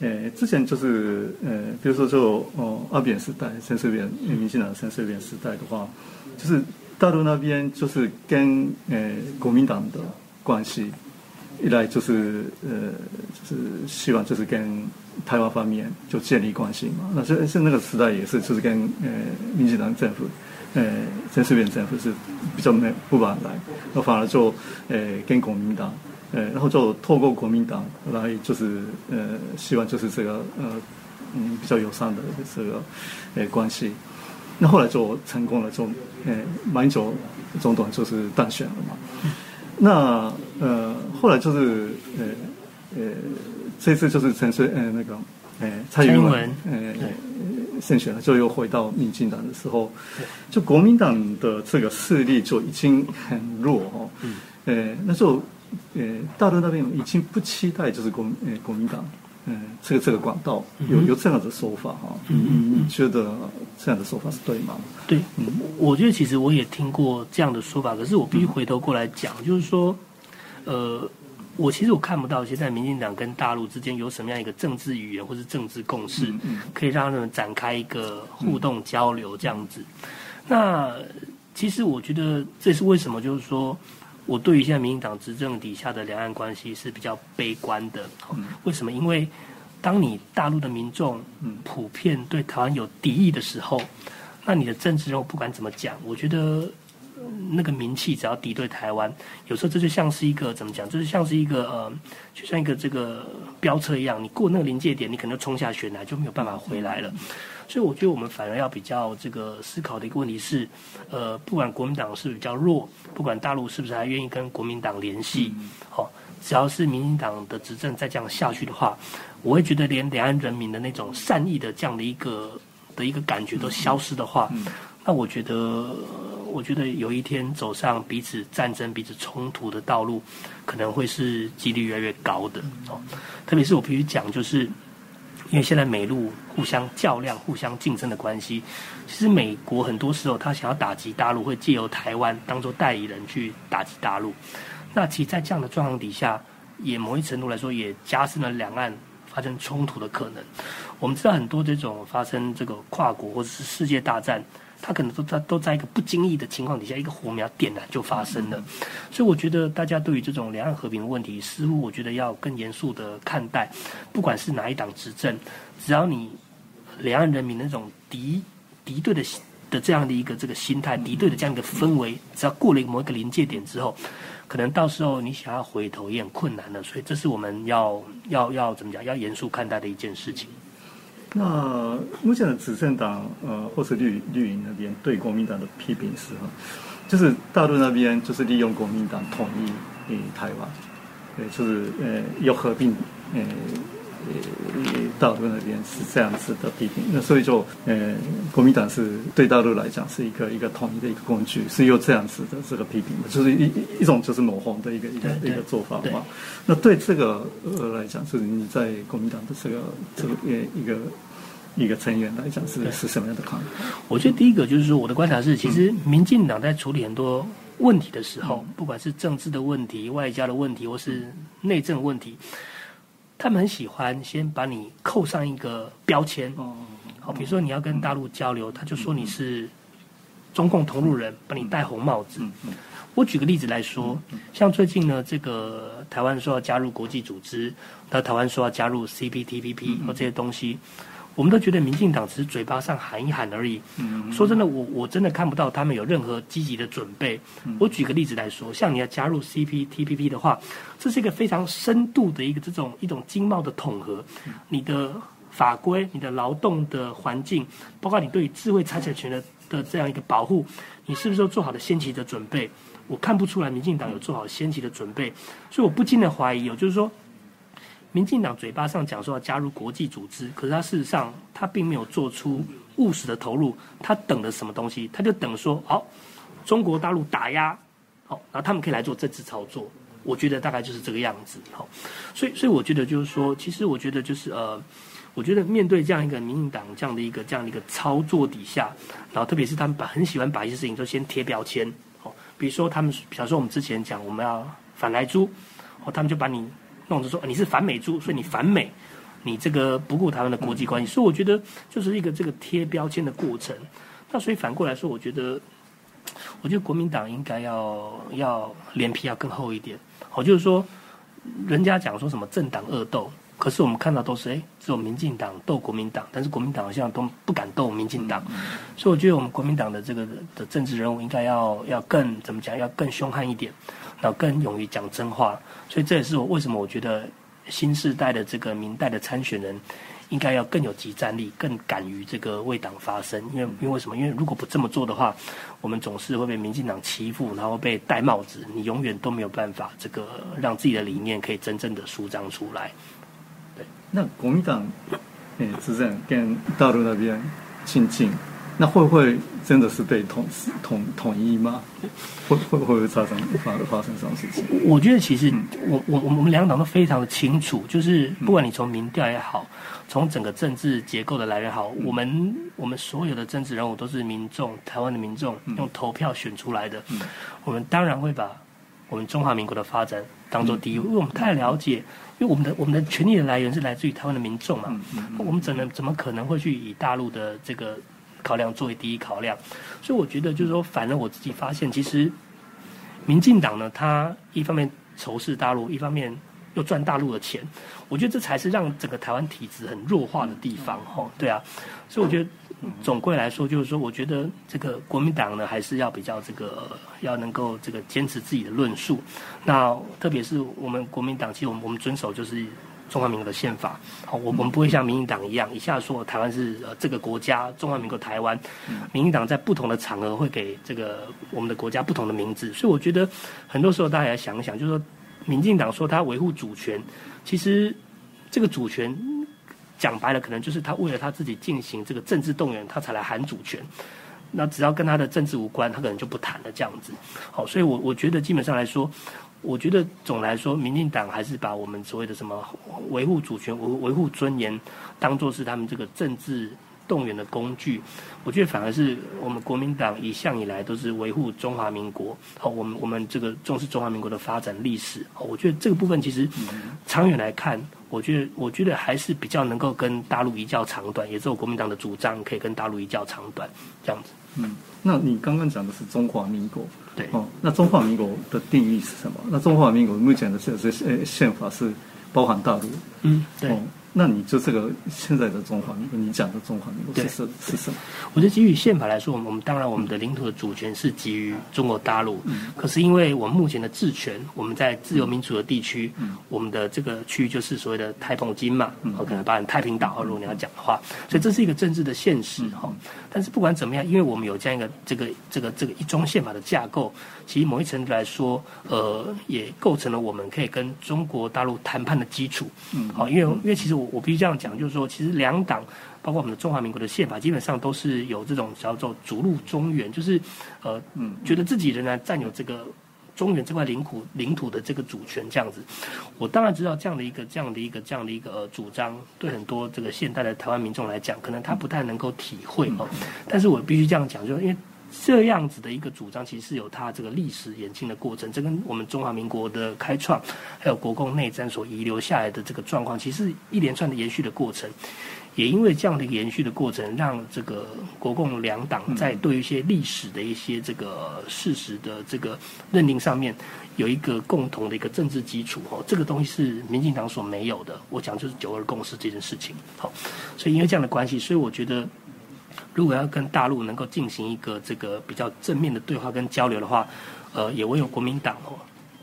呃之前就是呃比如说就哦二扁时代、三四扁、民进党三四扁时代的话，就是大陆那边就是跟呃国民党的关系。一来就是呃，就是希望就是跟台湾方面就建立关系嘛。那是是那个时代也是就是跟呃民进党政府，呃陈水扁政府是比较没不往来，那反而就呃跟国民党，呃然后就透过国民党来就是呃希望就是这个呃嗯比较友善的这个呃关系。那后来就成功了，就呃马英九总统就是当选了嘛。那呃，后来就是呃呃，这次就是陈水呃那个呃蔡英文呃胜选了，就又回到民进党的时候，就国民党的这个势力就已经很弱哦。嗯。呃，那时候呃大陆那边已经不期待就是国呃国民党。嗯，这个这个管道有有这样的说法哈，嗯嗯你觉得这样的说法是对吗？对，嗯，我觉得其实我也听过这样的说法，可是我必须回头过来讲，就是说，呃，我其实我看不到现在民进党跟大陆之间有什么样一个政治语言或是政治共识，可以让他们展开一个互动交流这样子。那其实我觉得这是为什么，就是说我对于现在民进党执政底下的两岸关系是比较悲观的。为什么？因为当你大陆的民众普遍对台湾有敌意的时候，那你的政治人物不管怎么讲，我觉得那个名气只要敌对台湾，有时候这就像是一个怎么讲，就是像是一个呃，就像一个这个飙车一样，你过那个临界点，你可能冲下悬崖就没有办法回来了。所以我觉得我们反而要比较这个思考的一个问题是，呃，不管国民党是比较弱，不管大陆是不是还愿意跟国民党联系，好，只要是民进党的执政再这样下去的话。我会觉得，连两岸人民的那种善意的这样的一个的一个感觉都消失的话，那我觉得，我觉得有一天走上彼此战争、彼此冲突的道路，可能会是几率越来越高的哦。特别是我必须讲，就是因为现在美陆互相较量、互相竞争的关系，其实美国很多时候他想要打击大陆，会借由台湾当做代理人去打击大陆。那其实，在这样的状况底下，也某一程度来说，也加深了两岸。发生冲突的可能，我们知道很多这种发生这个跨国或者是世界大战，它可能都在都在一个不经意的情况底下，一个火苗点燃就发生了。所以我觉得大家对于这种两岸和平的问题，似乎我觉得要更严肃的看待。不管是哪一党执政，只要你两岸人民那种敌敌对的的这样的一个这个心态，敌对的这样一个氛围，只要过了某一个临界点之后。可能到时候你想要回头也很困难的，所以这是我们要要要怎么讲，要严肃看待的一件事情。那目前的执政党呃，或是绿绿营那边对国民党的批评是哈，就是大陆那边就是利用国民党统一诶台湾，对，就是呃要合并呃。呃，大陆那边是这样子的批评，那所以就呃，国民党是对大陆来讲是一个一个统一的一个工具，是有这样子的这个批评，就是一一种就是抹红的一个一个一个做法嘛。那对这个呃来讲，就是你在国民党的这个这个一个一个成员来讲，是是什么样的看法？我觉得第一个就是说，我的观察是，其实民进党在处理很多问题的时候，不管是政治的问题、外交的问题，或是内政问题。他们很喜欢先把你扣上一个标签，好，比如说你要跟大陆交流，他就说你是中共同路人，把你戴红帽子。我举个例子来说，像最近呢，这个台湾说要加入国际组织，那台湾说要加入 CPTPP 或这些东西。我们都觉得民进党只是嘴巴上喊一喊而已。说真的，我我真的看不到他们有任何积极的准备。我举个例子来说，像你要加入 CPTPP 的话，这是一个非常深度的一个这种一种经贸的统合。你的法规、你的劳动的环境，包括你对于智慧财产权的的这样一个保护，你是不是都做好了先期的准备？我看不出来民进党有做好先期的准备，所以我不禁的怀疑，有就是说。民进党嘴巴上讲说要加入国际组织，可是他事实上他并没有做出务实的投入，他等的什么东西？他就等说好，中国大陆打压，好，然后他们可以来做政治操作。我觉得大概就是这个样子，好，所以所以我觉得就是说，其实我觉得就是呃，我觉得面对这样一个民进党这样的一个这样的一个操作底下，然后特别是他们把很喜欢把一些事情都先贴标签，好，比如说他们，比如说我们之前讲我们要反来租，哦，他们就把你。弄着说你是反美猪，所以你反美，你这个不顾台湾的国际关系，所以我觉得就是一个这个贴标签的过程。那所以反过来说，我觉得，我觉得国民党应该要要脸皮要更厚一点。好，就是说，人家讲说什么政党恶斗，可是我们看到都是哎，只有民进党斗国民党，但是国民党好像都不敢斗民进党。所以我觉得我们国民党的这个的政治人物应该要要更怎么讲，要更凶悍一点。然后更勇于讲真话，所以这也是我为什么我觉得新时代的这个明代的参选人应该要更有集战力，更敢于这个为党发声。因为因为什么？因为如果不这么做的话，我们总是会被民进党欺负，然后被戴帽子，你永远都没有办法这个让自己的理念可以真正的舒张出来。对，那国民党诶执政跟大陆那边亲近。那会不会真的是被统统统一吗？会会会不会发生发发生这种事情？我觉得其实我我我们两党都非常的清楚，就是不管你从民调也好，从整个政治结构的来源好，我们我们所有的政治人物都是民众，台湾的民众用投票选出来的，我们当然会把我们中华民国的发展当做第一，因为我们太了解，因为我们的我们的权利的来源是来自于台湾的民众嘛，嗯嗯嗯。我们怎能怎么可能会去以大陆的这个考量作为第一考量？所以我觉得就是说，反正我自己发现，其实民进党呢，他一方面仇视大陆，一方面又赚大陆的钱，我觉得这才是让整个台湾体制很弱化的地方，吼，对啊，所以我觉得总归来说，就是说，我觉得这个国民党呢，还是要比较这个要能够这个坚持自己的论述，那特别是我们国民党，其实我们我们遵守就是。中华民国的宪法，好，我我们不会像民进党一样，一下说台湾是呃这个国家，中华民国台湾，民进党在不同的场合会给这个我们的国家不同的名字，所以我觉得很多时候大家也要想一想，就是说，民进党说他维护主权，其实这个主权讲白了，可能就是他为了他自己进行这个政治动员，他才来喊主权。那只要跟他的政治无关，他可能就不谈了这样子。好，所以我我觉得基本上来说。我觉得总来说，民进党还是把我们所谓的什么维护主权、维维护尊严，当做是他们这个政治动员的工具。我觉得反而是我们国民党一向以来都是维护中华民国。好，我们我们这个重视中华民国的发展历史。我觉得这个部分其实长远来看，我觉得我觉得还是比较能够跟大陆一较长短，也是我国民党的主张，可以跟大陆一较长短这样子。嗯，那你刚刚讲的是中华民国，对哦，那中华民国的定义是什么？那中华民国目前的这这呃宪法是包含大陆，嗯，对。哦，那你就这个现在的中华民国，你讲的中华民国是是是什么？我觉得基于宪法来说，我们我们当然我们的领土的主权是基于中国大陆，可是因为我们目前的治权，我们在自由民主的地区，我们的这个区域就是所谓的台澎金嘛，我可能包含太平岛，如果你要讲的话，所以这是一个政治的现实哈。但是不管怎么样，因为我们有这样一个这个这个这个一中宪法的架构，其实某一程度来说，呃，也构成了我们可以跟中国大陆谈判的基础。嗯，好，因为因为其实我我必须这样讲，就是说，其实两党包括我们的中华民国的宪法，基本上都是有这种叫做逐鹿中原，就是呃，嗯，觉得自己仍然占有这个。中原这块领土领土的这个主权这样子，我当然知道这样的一个这样的一个这样的一个呃主张，对很多这个现代的台湾民众来讲，可能他不太能够体会哦。但是我必须这样讲，就是因为这样子的一个主张，其实是有它这个历史演进的过程。这跟我们中华民国的开创，还有国共内战所遗留下来的这个状况，其实一连串的延续的过程。也因为这样的一个延续的过程，让这个国共两党在对一些历史的一些这个事实的这个认定上面，有一个共同的一个政治基础哦。这个东西是民进党所没有的。我讲就是九二共识这件事情。好，所以因为这样的关系，所以我觉得，如果要跟大陆能够进行一个这个比较正面的对话跟交流的话，呃，也唯有国民党哦。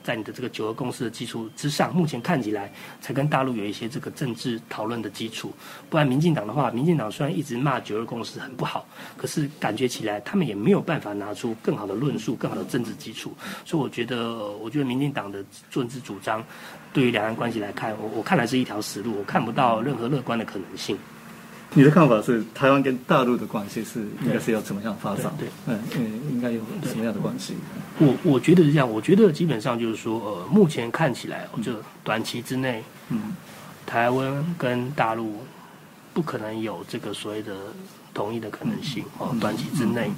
在你的这个九二共识的基础之上，目前看起来才跟大陆有一些这个政治讨论的基础。不然，民进党的话，民进党虽然一直骂九二共识很不好，可是感觉起来他们也没有办法拿出更好的论述、更好的政治基础。所以，我觉得，我觉得民进党的政治主张对于两岸关系来看，我我看来是一条死路，我看不到任何乐观的可能性。你的看法是台湾跟大陆的关系是应该是要怎么样发展？对，嗯嗯，应该有什么样的关系？我我觉得是这样，我觉得基本上就是说，呃，目前看起来，就短期之内，嗯，台湾跟大陆不可能有这个所谓的统一的可能性哦，短期之内。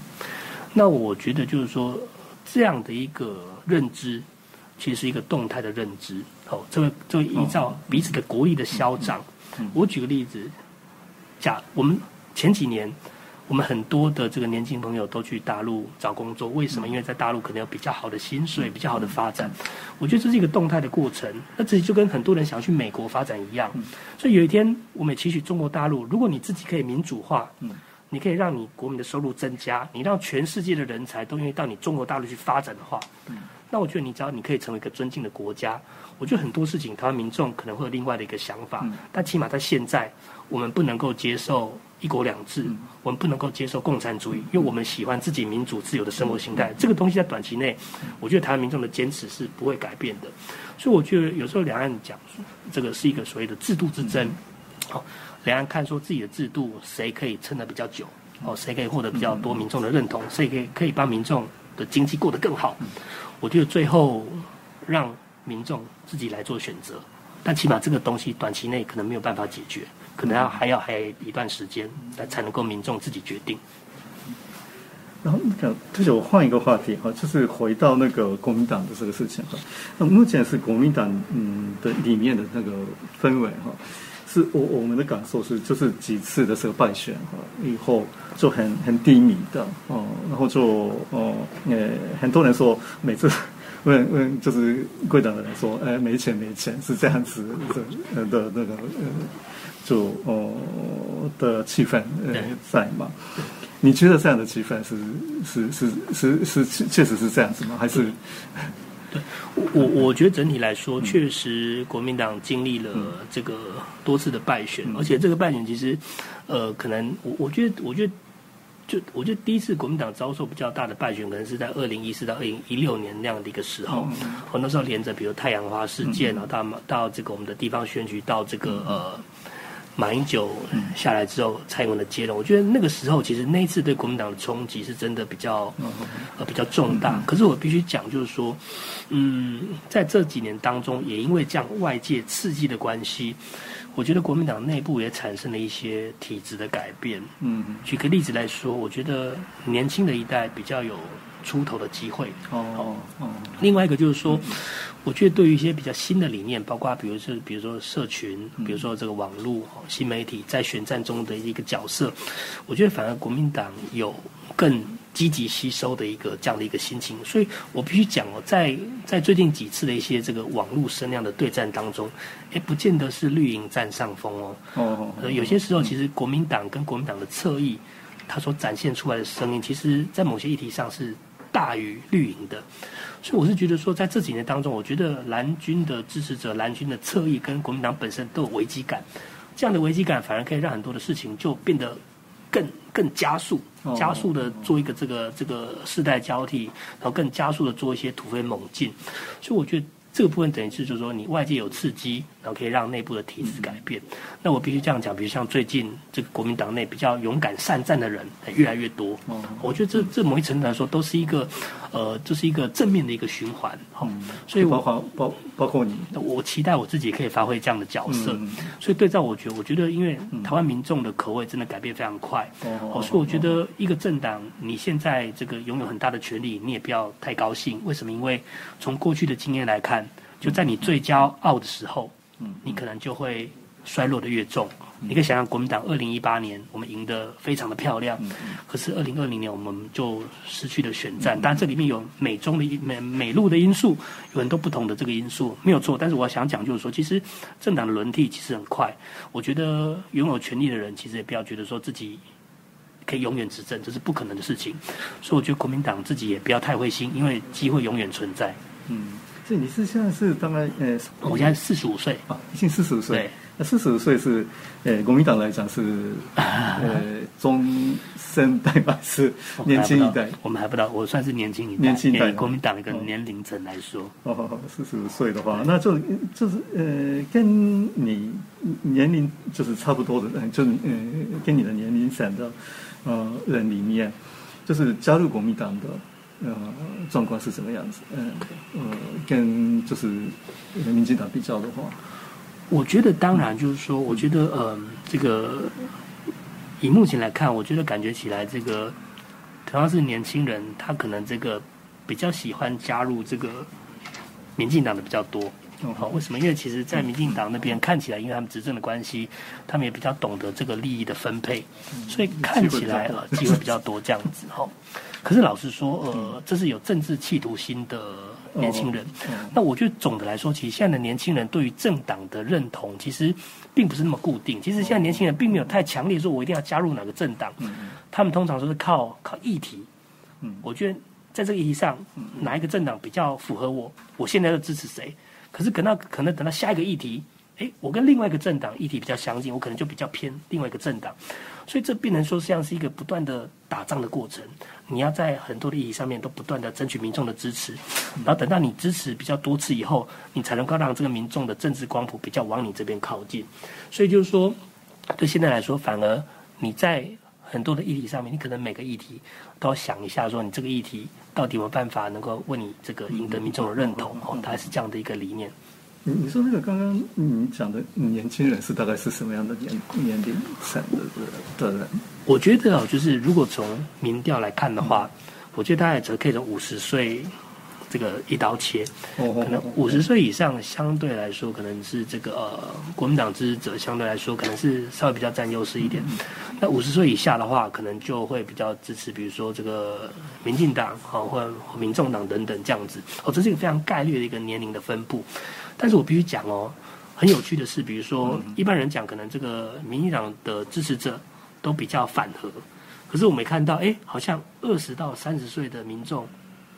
那我觉得就是说，这样的一个认知，其实是一个动态的认知。哦，这个这个依照彼此的国力的消长。我举个例子。假我们前几年，我们很多的这个年轻朋友都去大陆找工作，为什么？因为在大陆可能有比较好的薪水，比较好的发展。我觉得这是一个动态的过程。那这就跟很多人想要去美国发展一样。所以有一天，我们也期许中国大陆，如果你自己可以民主化，你可以让你国民的收入增加，你让全世界的人才都愿意到你中国大陆去发展的话，那我觉得你只要你可以成为一个尊敬的国家。我觉得很多事情，台湾民众可能会有另外的一个想法，但起码在现在。我们不能够接受一国两制，我们不能够接受共产主义，因为我们喜欢自己民主自由的生活形态。这个东西在短期内，我觉得台湾民众的坚持是不会改变的。所以我觉得有时候两岸讲这个是一个所谓的制度之争，好，两岸看说自己的制度谁可以撑得比较久，哦，谁可以获得比较多民众的认同，谁可以可以帮民众的经济过得更好。我觉得最后让民众自己来做选择，但起码这个东西短期内可能没有办法解决。可能要还要还一段时间，才才能够民众自己决定。然后那个，就是我换一个话题哈，就是回到那个国民党的这个事情哈。那目前是国民党嗯的里面的那个氛围哈，是我我们的感受是，就是几次的这个败选哈以后就很很低迷的哦，然后就哦呃很多人说每次问问就是贵党的人说，哎没钱没钱是这样子的的那个呃就哦的气氛呃在嘛。你觉得这样的气氛是是是是是确实是这样子吗？还是？对，我我觉得整体来说，确实国民党经历了这个多次的败选，而且这个败选其实，呃，可能我我觉得我觉得就我觉得第一次国民党遭受比较大的败选，可能是在二零一四到二零一六年那样的一个时候，我那时候连着比如太阳花事件啊，到到这个我们的地方选举，到这个呃。马英九下来之后，蔡英文的接任，我觉得那个时候其实那一次对国民党的冲击是真的比较呃比较重大。可是我必须讲，就是说，嗯，在这几年当中，也因为这样外界刺激的关系，我觉得国民党内部也产生了一些体制的改变。嗯，举个例子来说，我觉得年轻的一代比较有出头的机会。哦哦。另外一个就是说。我觉得对于一些比较新的理念，包括比如是，比如说社群，比如说这个网络新媒体在选战中的一个角色，我觉得反而国民党有更积极吸收的一个这样的一个心情。所以我必须讲哦，在在最近几次的一些这个网络声量的对战当中，哎，不见得是绿营占上风哦。哦。有些时候，其实国民党跟国民党的侧翼，他所展现出来的声音，其实在某些议题上是大于绿营的。所以我是觉得说，在这几年当中，我觉得蓝军的支持者、蓝军的侧翼跟国民党本身都有危机感，这样的危机感反而可以让很多的事情就变得更更加速，加速的做一个这个这个世代交替，然后更加速的做一些突飞猛进。所以我觉得。这个部分等于是，就是说，你外界有刺激，然后可以让内部的体制改变。那我必须这样讲，比如像最近这个国民党内比较勇敢善战的人越来越多。哦，我觉得这这某一程度来说，都是一个呃，这是一个正面的一个循环。哦，所以包括包包括你，我期待我自己可以发挥这样的角色。所以对照我觉得，我觉得因为台湾民众的口味真的改变非常快。哦，所以我觉得一个政党，你现在这个拥有很大的权利，你也不要太高兴。为什么？因为从过去的经验来看。就在你最骄傲的时候，嗯，你可能就会衰落的越重。你可以想象，国民党二零一八年我们赢得非常的漂亮，可是二零二零年我们就失去了选战。当然，这里面有美中的美美陆的因素，有很多不同的这个因素，没有错。但是我想讲就是说，其实政党的轮替其实很快。我觉得拥有权力的人，其实也不要觉得说自己可以永远执政，这是不可能的事情。所以我觉得国民党自己也不要太灰心，因为机会永远存在。嗯。所以你是现在是大概呃，我现在四十五岁啊，已经四十五岁。对，那四十五岁是呃，国民党来讲是 呃中生代吧，是年轻一代。我们还不到，我算是年轻一代。年轻一代，国民党一个年龄层来说。哦，四十五岁的话，那就就是呃，跟你年龄就是差不多的，就是呃，跟你的年龄层的呃人里面，就是加入国民党的。呃，状况是什么样子？嗯，呃，跟就是民进党比较的话，我觉得当然就是说，我觉得呃，这个以目前来看，我觉得感觉起来，这个同样是年轻人，他可能这个比较喜欢加入这个民进党的比较多。好，为什么？因为其实，在民进党那边看起来，因为他们执政的关系，他们也比较懂得这个利益的分配，所以看起来呃机会比较多这样子哈。可是老实说，呃，这是有政治企图心的年轻人。那我觉得总的来说，其实现在的年轻人对于政党的认同，其实并不是那么固定。其实现在年轻人并没有太强烈说，我一定要加入哪个政党。他们通常都是靠靠议题。嗯，我觉得在这个议题上，哪一个政党比较符合我，我现在就支持谁。可是等到可能等到下一个议题。哎，我跟另外一个政党议题比较相近，我可能就比较偏另外一个政党，所以这变成说像是一个不断的打仗的过程。你要在很多的议题上面都不断的争取民众的支持，然后等到你支持比较多次以后，你才能够让这个民众的政治光谱比较往你这边靠近。所以就是说，对现在来说，反而你在很多的议题上面，你可能每个议题都要想一下，说你这个议题到底有没有办法能够为你这个赢得民众的认同哦，大概是这样的一个理念。你你说那个刚刚你讲的年轻人是大概是什么样的年年龄层的的人？我觉得啊，就是如果从民调来看的话，我觉得大概只可以从五十岁这个一刀切，可能五十岁以上相对来说，可能是这个呃国民党支持者相对来说可能是稍微比较占优势一点。那五十岁以下的话，可能就会比较支持，比如说这个民进党啊，或者民众党等等这样子。哦，这是一个非常概率的一个年龄的分布。但是我必须讲哦，很有趣的是，比如说一般人讲，可能这个民进党的支持者。都比较反核，可是我没看到，哎，好像二十到三十岁的民众，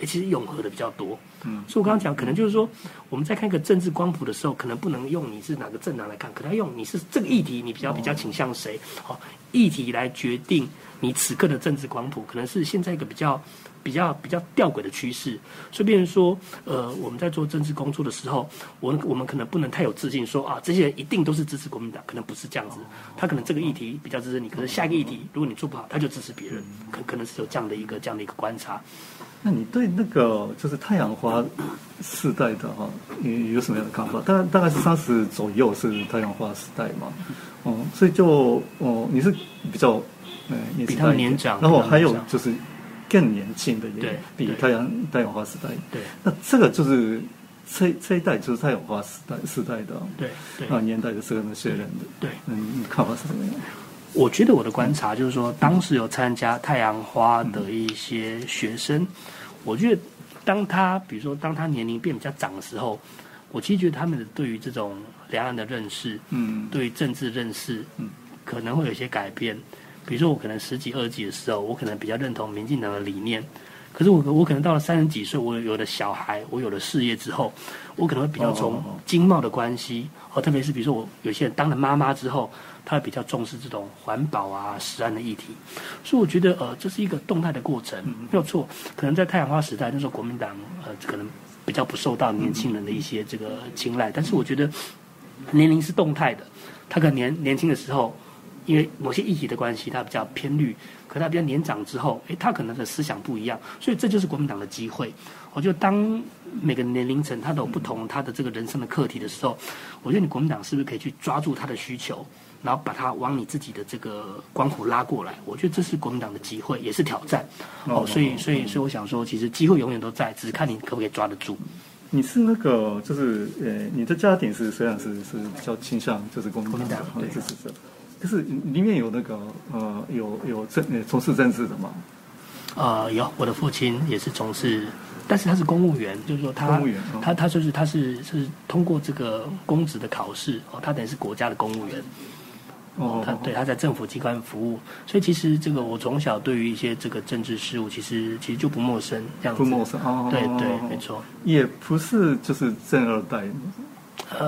哎，其实永和的比较多。嗯，所以我刚刚讲，可能就是说，我们在看一个政治光谱的时候，可能不能用你是哪个政党来看，可能要用你是这个议题，你比较比较倾向谁，好，议题来决定你此刻的政治光谱，可能是现在一个比较。比较比较吊诡的趋势，所以变成说，呃，我们在做政治工作的时候，我我们可能不能太有自信，说啊，这些人一定都是支持国民党，可能不是这样子。他可能这个议题比较支持你，可是下一个议题，如果你做不好，他就支持别人，可可能是有这样的一个这样的一个观察。那你对那个就是太阳花世代的哈，有有什么样的看法？大概大概是三十左右是太阳花时代嘛？哦，所以就哦，你是比较呃比他们年长，然后还有就是。更年轻的也比太阳太阳花时代，对，那这个就是这这一代就是太阳花时代时代的，对，啊年代的这个那些人的，对，嗯，看法是怎么样？我觉得我的观察就是说，当时有参加太阳花的一些学生，我觉得当他比如说当他年龄变比较长的时候，我其实觉得他们的对于这种两岸的认识，嗯，对于政治认识，嗯，可能会有一些改变。比如说，我可能十几、二十几的时候，我可能比较认同民进党的理念。可是我我可能到了三十几岁，我有了小孩，我有了事业之后，我可能会比较从经贸的关系，哦，特别是比如说我有些人当了妈妈之后，他会比较重视这种环保啊、食安的议题。所以我觉得，呃，这是一个动态的过程，没有错。可能在太阳花时代，那时候国民党呃，可能比较不受到年轻人的一些这个青睐。但是我觉得年龄是动态的，他可能年年轻的时候。因为某些议题的关系，他比较偏绿，可他比较年长之后，诶，他可能的思想不一样，所以这就是国民党的机会。我觉得当每个年龄层他都有不同他的这个人生的课题的时候，我觉得你国民党是不是可以去抓住他的需求，然后把他往你自己的这个光谱拉过来？我觉得这是国民党的机会，也是挑战。哦，所以，所以，所以我想说，其实机会永远都在，只是看你可不可以抓得住。你是那个，就是呃，你的家庭是虽然是是比较倾向就是国民党的支持者。就是里面有那个呃，有有政从事政治的吗？呃，有，我的父亲也是从事，但是他是公务员，就是说他公务员，他他就是他是是通过这个公职的考试哦，他等于是国家的公务员。哦，他对他在政府机关服务，所以其实这个我从小对于一些这个政治事务，其实其实就不陌生，这样不陌生哦，对对，没错，也不是就是正二代。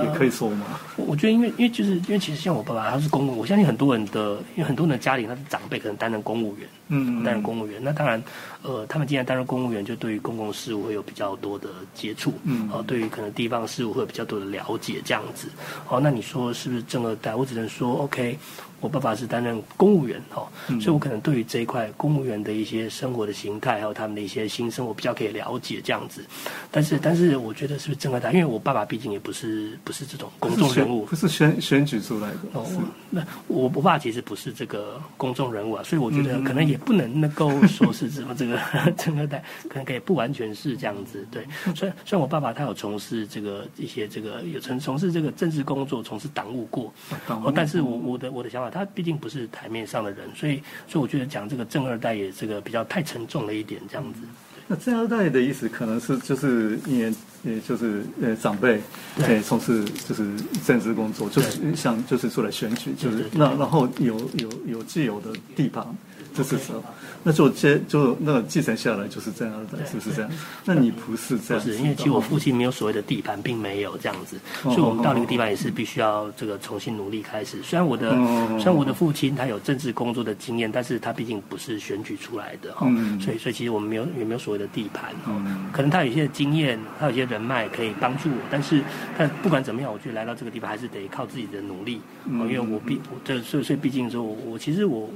也可以说吗。我我觉得，因为因为就是因为其实像我爸爸，他是公务，我相信很多人的，因为很多人的家里他是长辈，可能担任公务员，嗯，担任公务员。那当然，呃，他们既然担任公务员，就对于公共事务会有比较多的接触，嗯，哦，对于可能地方事务会有比较多的了解，这样子。哦，那你说是不是正二代？我只能说，OK。我爸爸是担任公务员哦，所以我可能对于这一块公务员的一些生活的形态，还有他们的一些新生活比较可以了解这样子。但是，但是我觉得是不是正二代？因为我爸爸毕竟也不是不是这种公众人物，不是选选举出来的。哦，那我我爸其实不是这个公众人物啊，所以我觉得可能也不能能够说是什么这个正二代，可能可以不完全是这样子。对，虽然虽然我爸爸他有从事这个一些这个有从从事这个政治工作，从事党务过，哦，但是我我的我的想法。他毕竟不是台面上的人，所以，所以我觉得讲这个正二代也这个比较太沉重了一点，这样子。那正二代的意思可能是就是因为，呃，就是呃长辈对从事就是政治工作，就是像就是出来选举，就是那然后有有有既有的地盘。这是什么？那就接就那个继承下来就是这样的，是不是这样？那你不是这样？不是，因为其实我父亲没有所谓的地盘，并没有这样子，所以我们到那个地方也是必须要这个重新努力开始。虽然我的虽然我的父亲他有政治工作的经验，但是他毕竟不是选举出来的哈，所以所以其实我们没有也没有所谓的地盘哈。可能他有一些经验，他有一些人脉可以帮助我，但是但不管怎么样，我觉得来到这个地方还是得靠自己的努力，因为我毕这所以所以毕竟说，我我其实我。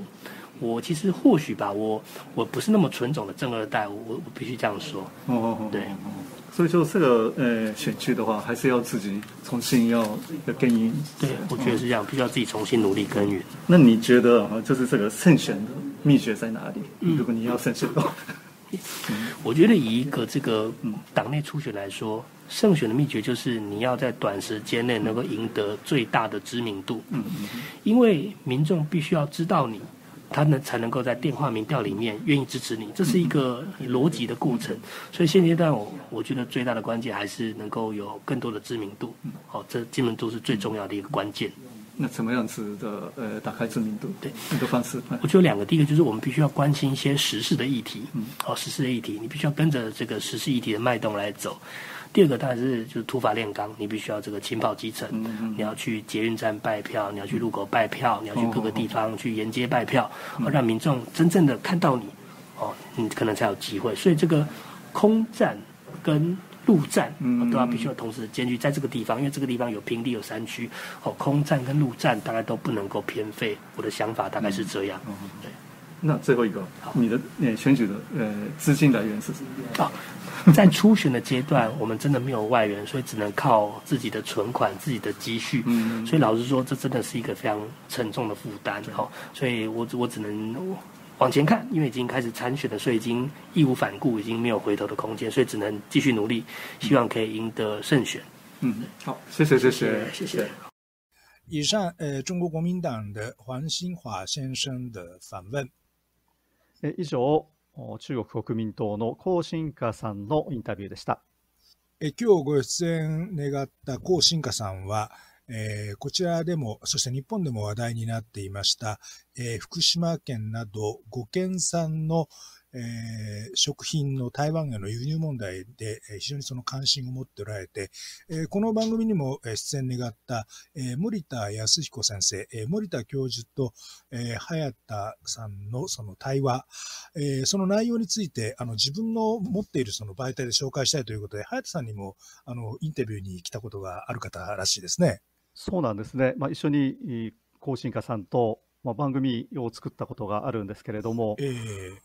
我其实或许吧，我我不是那么纯种的正二代，我我必须这样说。哦哦哦，对。所以说这个呃选区的话，还是要自己重新要要耕耘。对，我觉得是这样，必须要自己重新努力耕耘。那你觉得啊，就是这个胜选的秘诀在哪里？如果你要胜选的话，我觉得以一个这个党内初选来说，胜选的秘诀就是你要在短时间内能够赢得最大的知名度。嗯嗯，因为民众必须要知道你。他能才能够在电话民调里面愿意支持你，这是一个逻辑的过程。所以现阶段我我觉得最大的关键还是能够有更多的知名度，好，这知名度是最重要的一个关键。那怎么样子的呃打开知名度？对，一个方式。我觉得两个，第一个就是我们必须要关心一些时事的议题，嗯，好，时事的议题，你必须要跟着这个时事议题的脉动来走。第二个当然是就是土法炼钢，你必须要这个勤跑基层，你要去捷运站拜票，你要去路口拜票，你要去各个地方去沿街拜票，让民众真正的看到你，哦，你可能才有机会。所以这个空战跟陆战都要必须要同时兼具在这个地方，因为这个地方有平地有山区，哦，空战跟陆战大概都不能够偏废。我的想法大概是这样。对，那最后一个，你的呃选举的呃资金来源是什么？啊。在初选的阶段，我们真的没有外援，所以只能靠自己的存款、自己的积蓄。嗯，所以老实说，这真的是一个非常沉重的负担。哈，所以我我只能往前看，因为已经开始参选了，所以已经义无反顾，已经没有回头的空间，所以只能继续努力，希望可以赢得胜选。嗯，好，谢谢，谢谢，谢谢。以上，呃，中国国民党的黄新华先生的访问。诶，以上。中国国民党の高新華さんのインタビューでした。え今日ご出演願った高新華さんは、えー、こちらでも、そして日本でも話題になっていました、えー、福島県など5県産の、えー、食品の台湾への輸入問題で、えー、非常にその関心を持っておられて、えー、この番組にも出演願った、えー、森田康彦先生、えー、森田教授と、えー、早田さんのその対話、えー、その内容について、あの、自分の持っているその媒体で紹介したいということで、早田さんにも、あの、インタビューに来たことがある方らしいですね。そうなんですね。まあ、一緒に、更新家さんと、まあ、番組を作ったことがあるんですけれども、えー、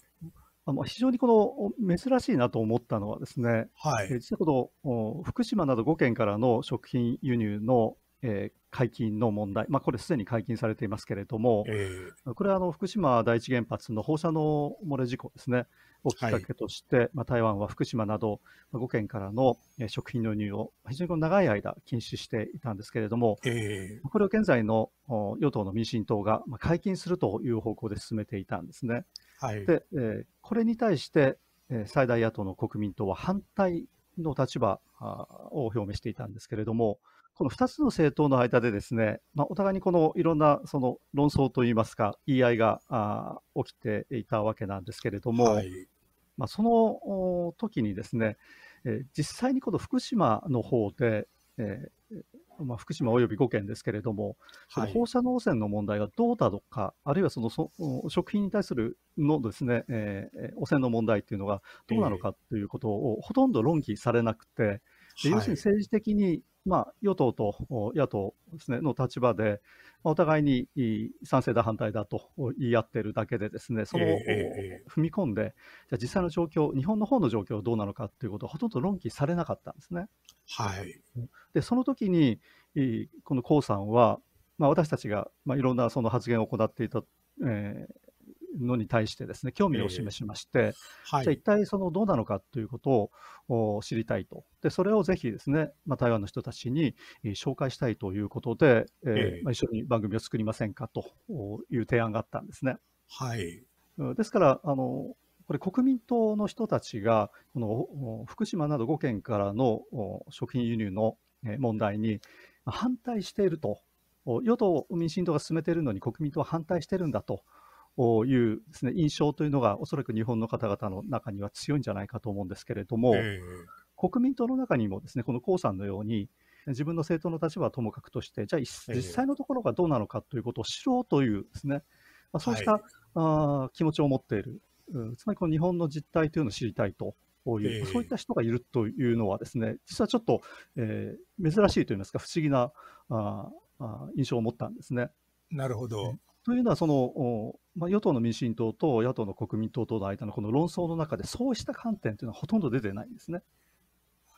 あの非常にこの珍しいなと思ったのはですね、はい、え実はこの福島など5県からの食品輸入の、えー、解禁の問題、まあ、これすでに解禁されていますけれども、えー、これはあの福島第一原発の放射能漏れ事故ですね、をきっかけとして、はい、まあ、台湾は福島など5県からの食品の輸入を非常に長い間禁止していたんですけれども、えー、これを現在の与党の民進党が解禁するという方向で進めていたんですね。はい、で、えー、これに対して、えー、最大野党の国民党は反対の立場を表明していたんですけれども、この2つの政党の間でですね、まあ、お互いにこのいろんなその論争といいますか、言い合いがあ起きていたわけなんですけれども、はい、まあ、その時にですね、えー、実際にこの福島の方で、えー、まあ、福島および5県ですけれども、はい、放射能汚染の問題がどうだとか、あるいはそのそ食品に対するのですね、えー、汚染の問題っていうのがどうなのかということをほとんど論議されなくて、えー、要するに政治的に、まあ、与党と野党です、ね、の立場で、お互いに賛成だ、反対だと言い合っているだけで、ですねその、えー、踏み込んで、じゃ実際の状況、日本の方の状況どうなのかということをほとんど論議されなかったんですね。はい、でその時に、この江さんは、まあ、私たちが、まあ、いろんなその発言を行っていた、えー、のに対してですね、興味を示しまして、えーはい、じゃあ一体そのどうなのかということを知りたいと。で、それをぜひですね、まあ、台湾の人たちに紹介したいということで、えー、えー、まあ、一緒に番組を作りませんかという提案があったんですね。はい。ですから、あの、これ国民党の人たちが、この福島など5県からの食品輸入の問題に反対していると、与党・民進党が進めているのに国民党は反対しているんだというです、ね、印象というのが、おそらく日本の方々の中には強いんじゃないかと思うんですけれども、えー、国民党の中にもですね、この江さんのように、自分の政党の立場はともかくとして、じゃあ実際のところがどうなのかということを知ろうというですね、まあ、そうした、はい、あ気持ちを持っている、つまりこの日本の実態というのを知りたいという、えー、そういった人がいるというのはですね、実はちょっと、えー、珍しいといいますか、不思議なああ印象を持ったんですね。なるほど。というのはその、まあ、与党の民進党と野党の国民党との間のこの論争の中で、そうした観点というのはほとんど出てないんですね。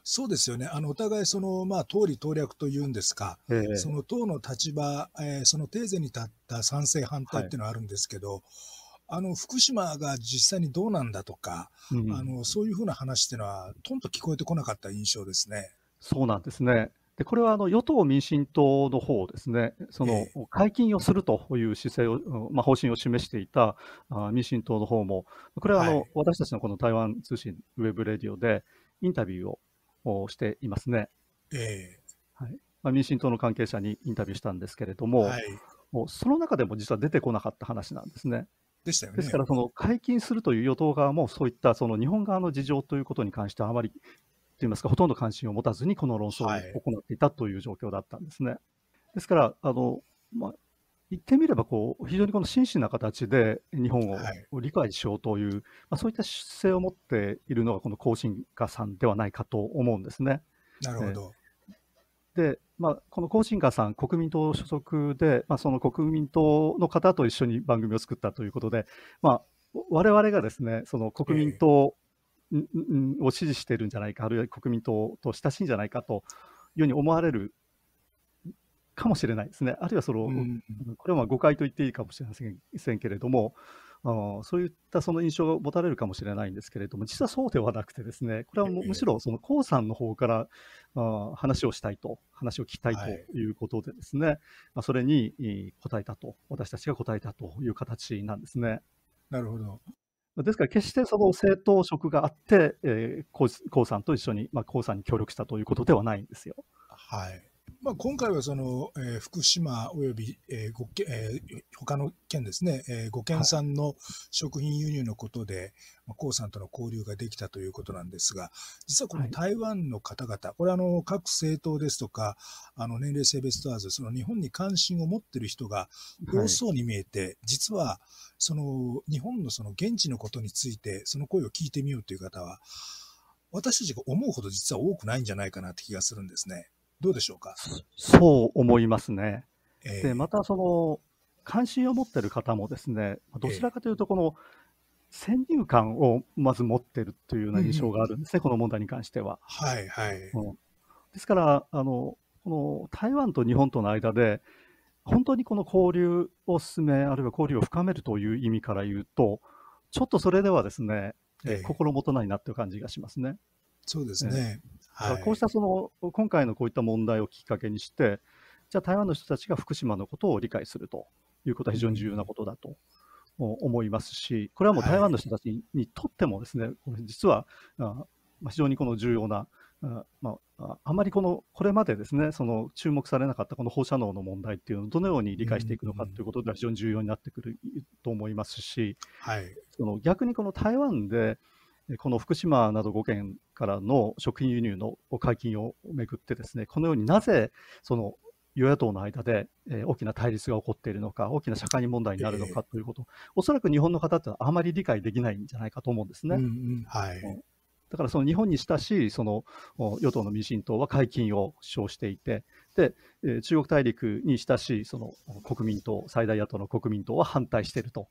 そうですよね。あの、お互いその、まあ、党利党略というんですか、ええその党の立場、えーそのテーゼに立った賛成反対っていうのはあるんですけど、あの、福島が実際にどうなんだとか、うんあの、そういうふうな話っていうのは、とんと聞こえてこなかった印象ですね。そうなんですね。で、これはあの与党・民進党の方ですね、そのえ解禁をするという姿勢を、うんまあ、方針を示していたあ民進党の方も、これはあの、はい私たちのこの台湾通信ウェブレディオでインタビューをおしていますね。えまあ、民進党の関係者にインタビューしたんですけれどえも、はい。もうその中でも実は出てこなかった話なんですね。でしたよね。ですから、その解禁するという与党側も、そういったその日本側の事情ということに関しては、あまり、といいますか、ほとんど関心を持たずに、この論争をはい行っていたという状況だったんですね。ですから、あのまあ、言ってみればこう、非常にこの真摯な形で日本はいを理解しようという、まあ、そういった姿勢を持っているのが、この高進化さんではないかと思うんですね。なるほど。で、まあ、この高進化さん、国民党所属で、まあ、その国民党の方と一緒に番組を作ったということで、まあ、我々がですね、その国民党を支持しているんじゃないか、あるいは国民党と親しいんじゃないかというように思われるかもしれないですね。あるいはその、うんこれは誤解と言っていいかもしれませんけれども、あそういったその印象が持たれるかもしれないんですけれども、実はそうではなくてですね、これはもむしろその江さんの方からあ話をしたいと、話を聞きたいということでですね、まあ、それに答えたと、私たちが答えたという形なんですね。なるほど。ですから、決してその政党色があって、えー、江江さんと一緒に、まあ、江さんに協力したということではないんですよ。はい。まあ、今回はその、えー福島および、えーごけえー他の県ですね、えー5県産の食品輸入のことで、まあ、江さんとの交流ができたということなんですが、実はこのはい台湾の方々、これあの各政党ですとか、あの年齢性別問わず、その日本に関心を持っている人が多そうに見えて、実はその日本のその現地のことについて、その声を聞いてみようという方は、私たちが思うほど実は多くないんじゃないかなって気がするんですね。どうでしょうか？そう思いますね。えーで、またその、関心を持っている方もですね、どちらかというと、この先入観をまず持っているというような印象があるんですね、この問題に関しては。はいはい。うんですからあの、この台湾と日本との間で、本当にこの交流を進め、あるいは交流を深めるという意味から言うと、ちょっとそれではですね、えええ心もとないなという感じがしますね。そうですね。はい。こうしたその今回のこういった問題をきっかけにして、じゃあ台湾の人たちが福島のことを理解するということは非常に重要なことだと思いますし、これはもう台湾の人たちにとってもですね、これ実は非常にこの重要な、あまあ、ああまりこのこれまでですね、その注目されなかったこの放射能の問題っていうのをどのように理解していくのかということでは非常に重要になってくると思いますし、はい。その逆にこの台湾で、えこの福島など5県からの食品輸入の解禁をめぐってですね、このようになぜその与野党の間で、えー大きな対立が起こっているのか、大きな社会問題になるのかということ、おそらく日本の方ってあまり理解できないんじゃないかと思うんですね。うんうん。はい。だからその日本に親しいそのお与党の民進党は解禁を主張していて、でえー中国大陸に親しいその国民党、最大野党の国民党は反対していると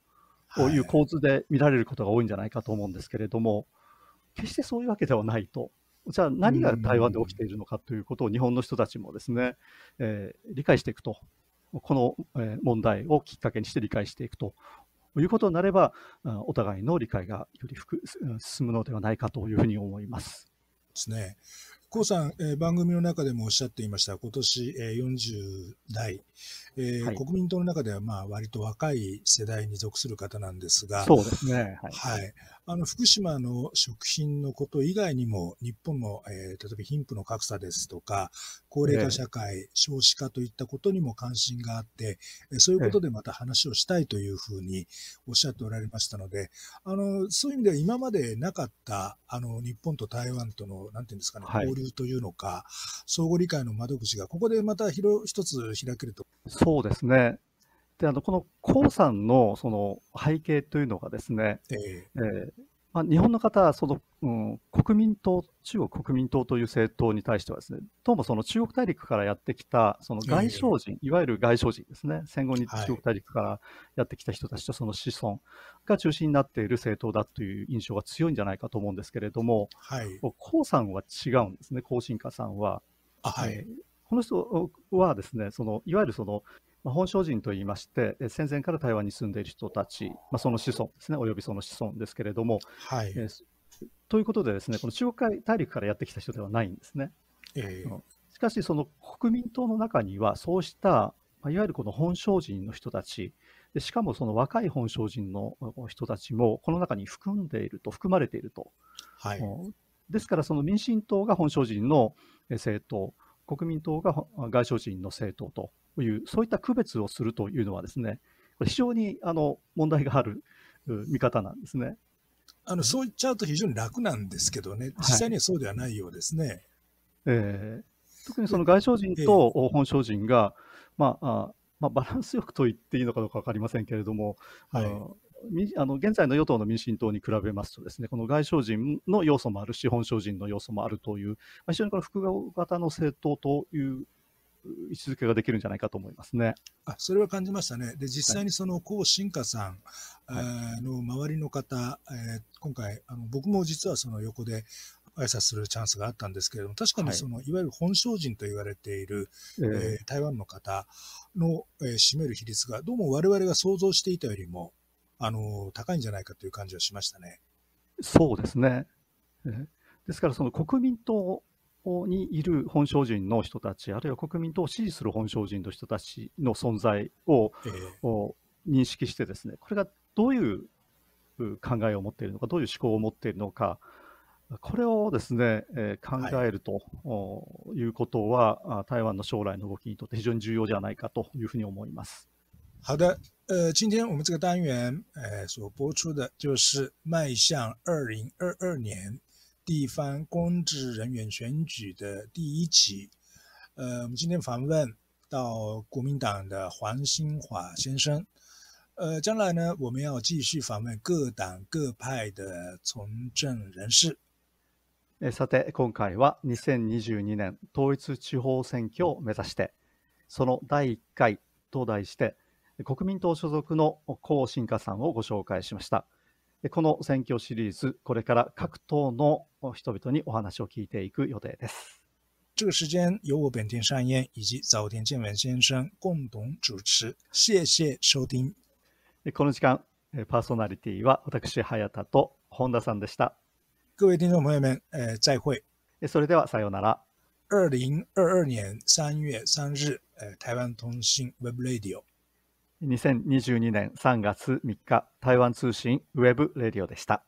こういう構図で見られることが多いんじゃないかと思うんですけれども、決してそういうわけではないと。じゃあ何が台湾で起きているのかということを日本の人たちもですね、えー理解していくと。この、えー問題をきっかけにして理解していくということになれば、あお互いの理解がより進むのではないかというふうに思います。ですね。コウさん、えー番組の中でもおっしゃっていました、今年、えー40代、えーはい国民党の中ではまあ割と若い世代に属する方なんですが、そうですね。はい。はい。あの、福島の食品のこと以外にも、日本の、えー例えば貧富の格差ですとか、高齢化社会、少子化といったことにも関心があって、えーそういうことでまた話をしたいというふうにおっしゃっておられましたので、あの、そういう意味では今までなかった、あの、日本と台湾との、なんていうんですかね、はい交流というのか、相互理解の窓口が、ここでまた広一つ開けると。そうですね。で、あの、この江さんのその背景というのがですね、ええ。ーまあ、日本の方はその、うん、国民党、中国国民党という政党に対してはですね、どうもその中国大陸からやってきたその外省人、いわゆる外省人ですね、戦後に中国大陸からやってきた人たちとその子孫が中心になっている政党だという印象が強いんじゃないかと思うんですけれども、はい、江さんは違うんですね、江新華さんは。はい、この人はですね、そのいわゆるそのまあ、本省人といいまして、戦前から台湾に住んでいる人たち、まあ、その子孫ですね、およびその子孫ですけれども、はいえー、ということでですね、この中国大陸からやってきた人ではないんですね。えー、しかし、その国民党の中には、そうした、まあ、いわゆるこの本省人の人たち、でしかもその若い本省人の人たちも、この中に含んでいると、含まれていると。はい、ですから、その民進党が本省人の政党、国民党が外省人の政党とという、そういった区別をするというのはですね、これ非常にあの問題がある見方なんですね。あのそう言っちゃうと非常に楽なんですけどね、実際にはそうではないようですね。はい、え。ー、特にその外省人と本省人が、まああまあ、バランスよくと言っていいのかどうか分かりませんけれども、はい、あの現在の与党の民進党に比べますとですね、この外省人の要素もあるし、本省人の要素もあるという、まあ、非常にこの複合型の政党という位置づけができるんじゃないかと思いますね。あそれは感じましたね。で、実際にその高新華さん、はい、の周りの方、えー、今回あの、僕も実はその横で挨拶するチャンスがあったんですけれども、確かにその、はい、いわゆる本省人と言われている、えー、えー、台湾の方の、えー、占める比率が、どうも我々が想像していたよりも、あの高いんじゃないかという感じはしましたね。そうですね。ですから、その国民党にいる本省人の人たち、あるいは国民党を支持する本省人の人たちの存在を、えー、認識してですね、これがどういう考えを持っているのか、どういう思考を持っているのか、これをですね、えー、考えると、はい、いうことは、台湾の将来の動きにとって非常に重要じゃないかというふうに思います。好的，呃，今天我们这个单元，呃，所播出的就是迈向二零二二年地方公职人员选举的第一期，呃，我们今天访问到国民党的黄兴华先生，呃，将来呢，我们要继续访问各党各派的从政人士。さて、今回は2022年統一地方選挙を目指して、その第1回と題して、国民党所属の高新華さんをご紹介しました。この選挙シリーズ、これから各党の人々にお話を聞いていく予定です。这个时间由我本田善彦以及早田健文先生共同主持。谢谢收听。この時間、パーソナリティは私、早田と本田さんでした。各位听众朋友们，呃，再会。それではさようなら。二零二二年三月三日，呃，台湾通信 Web Radio。2022年3月3日、台湾通信ウェブレディオでした。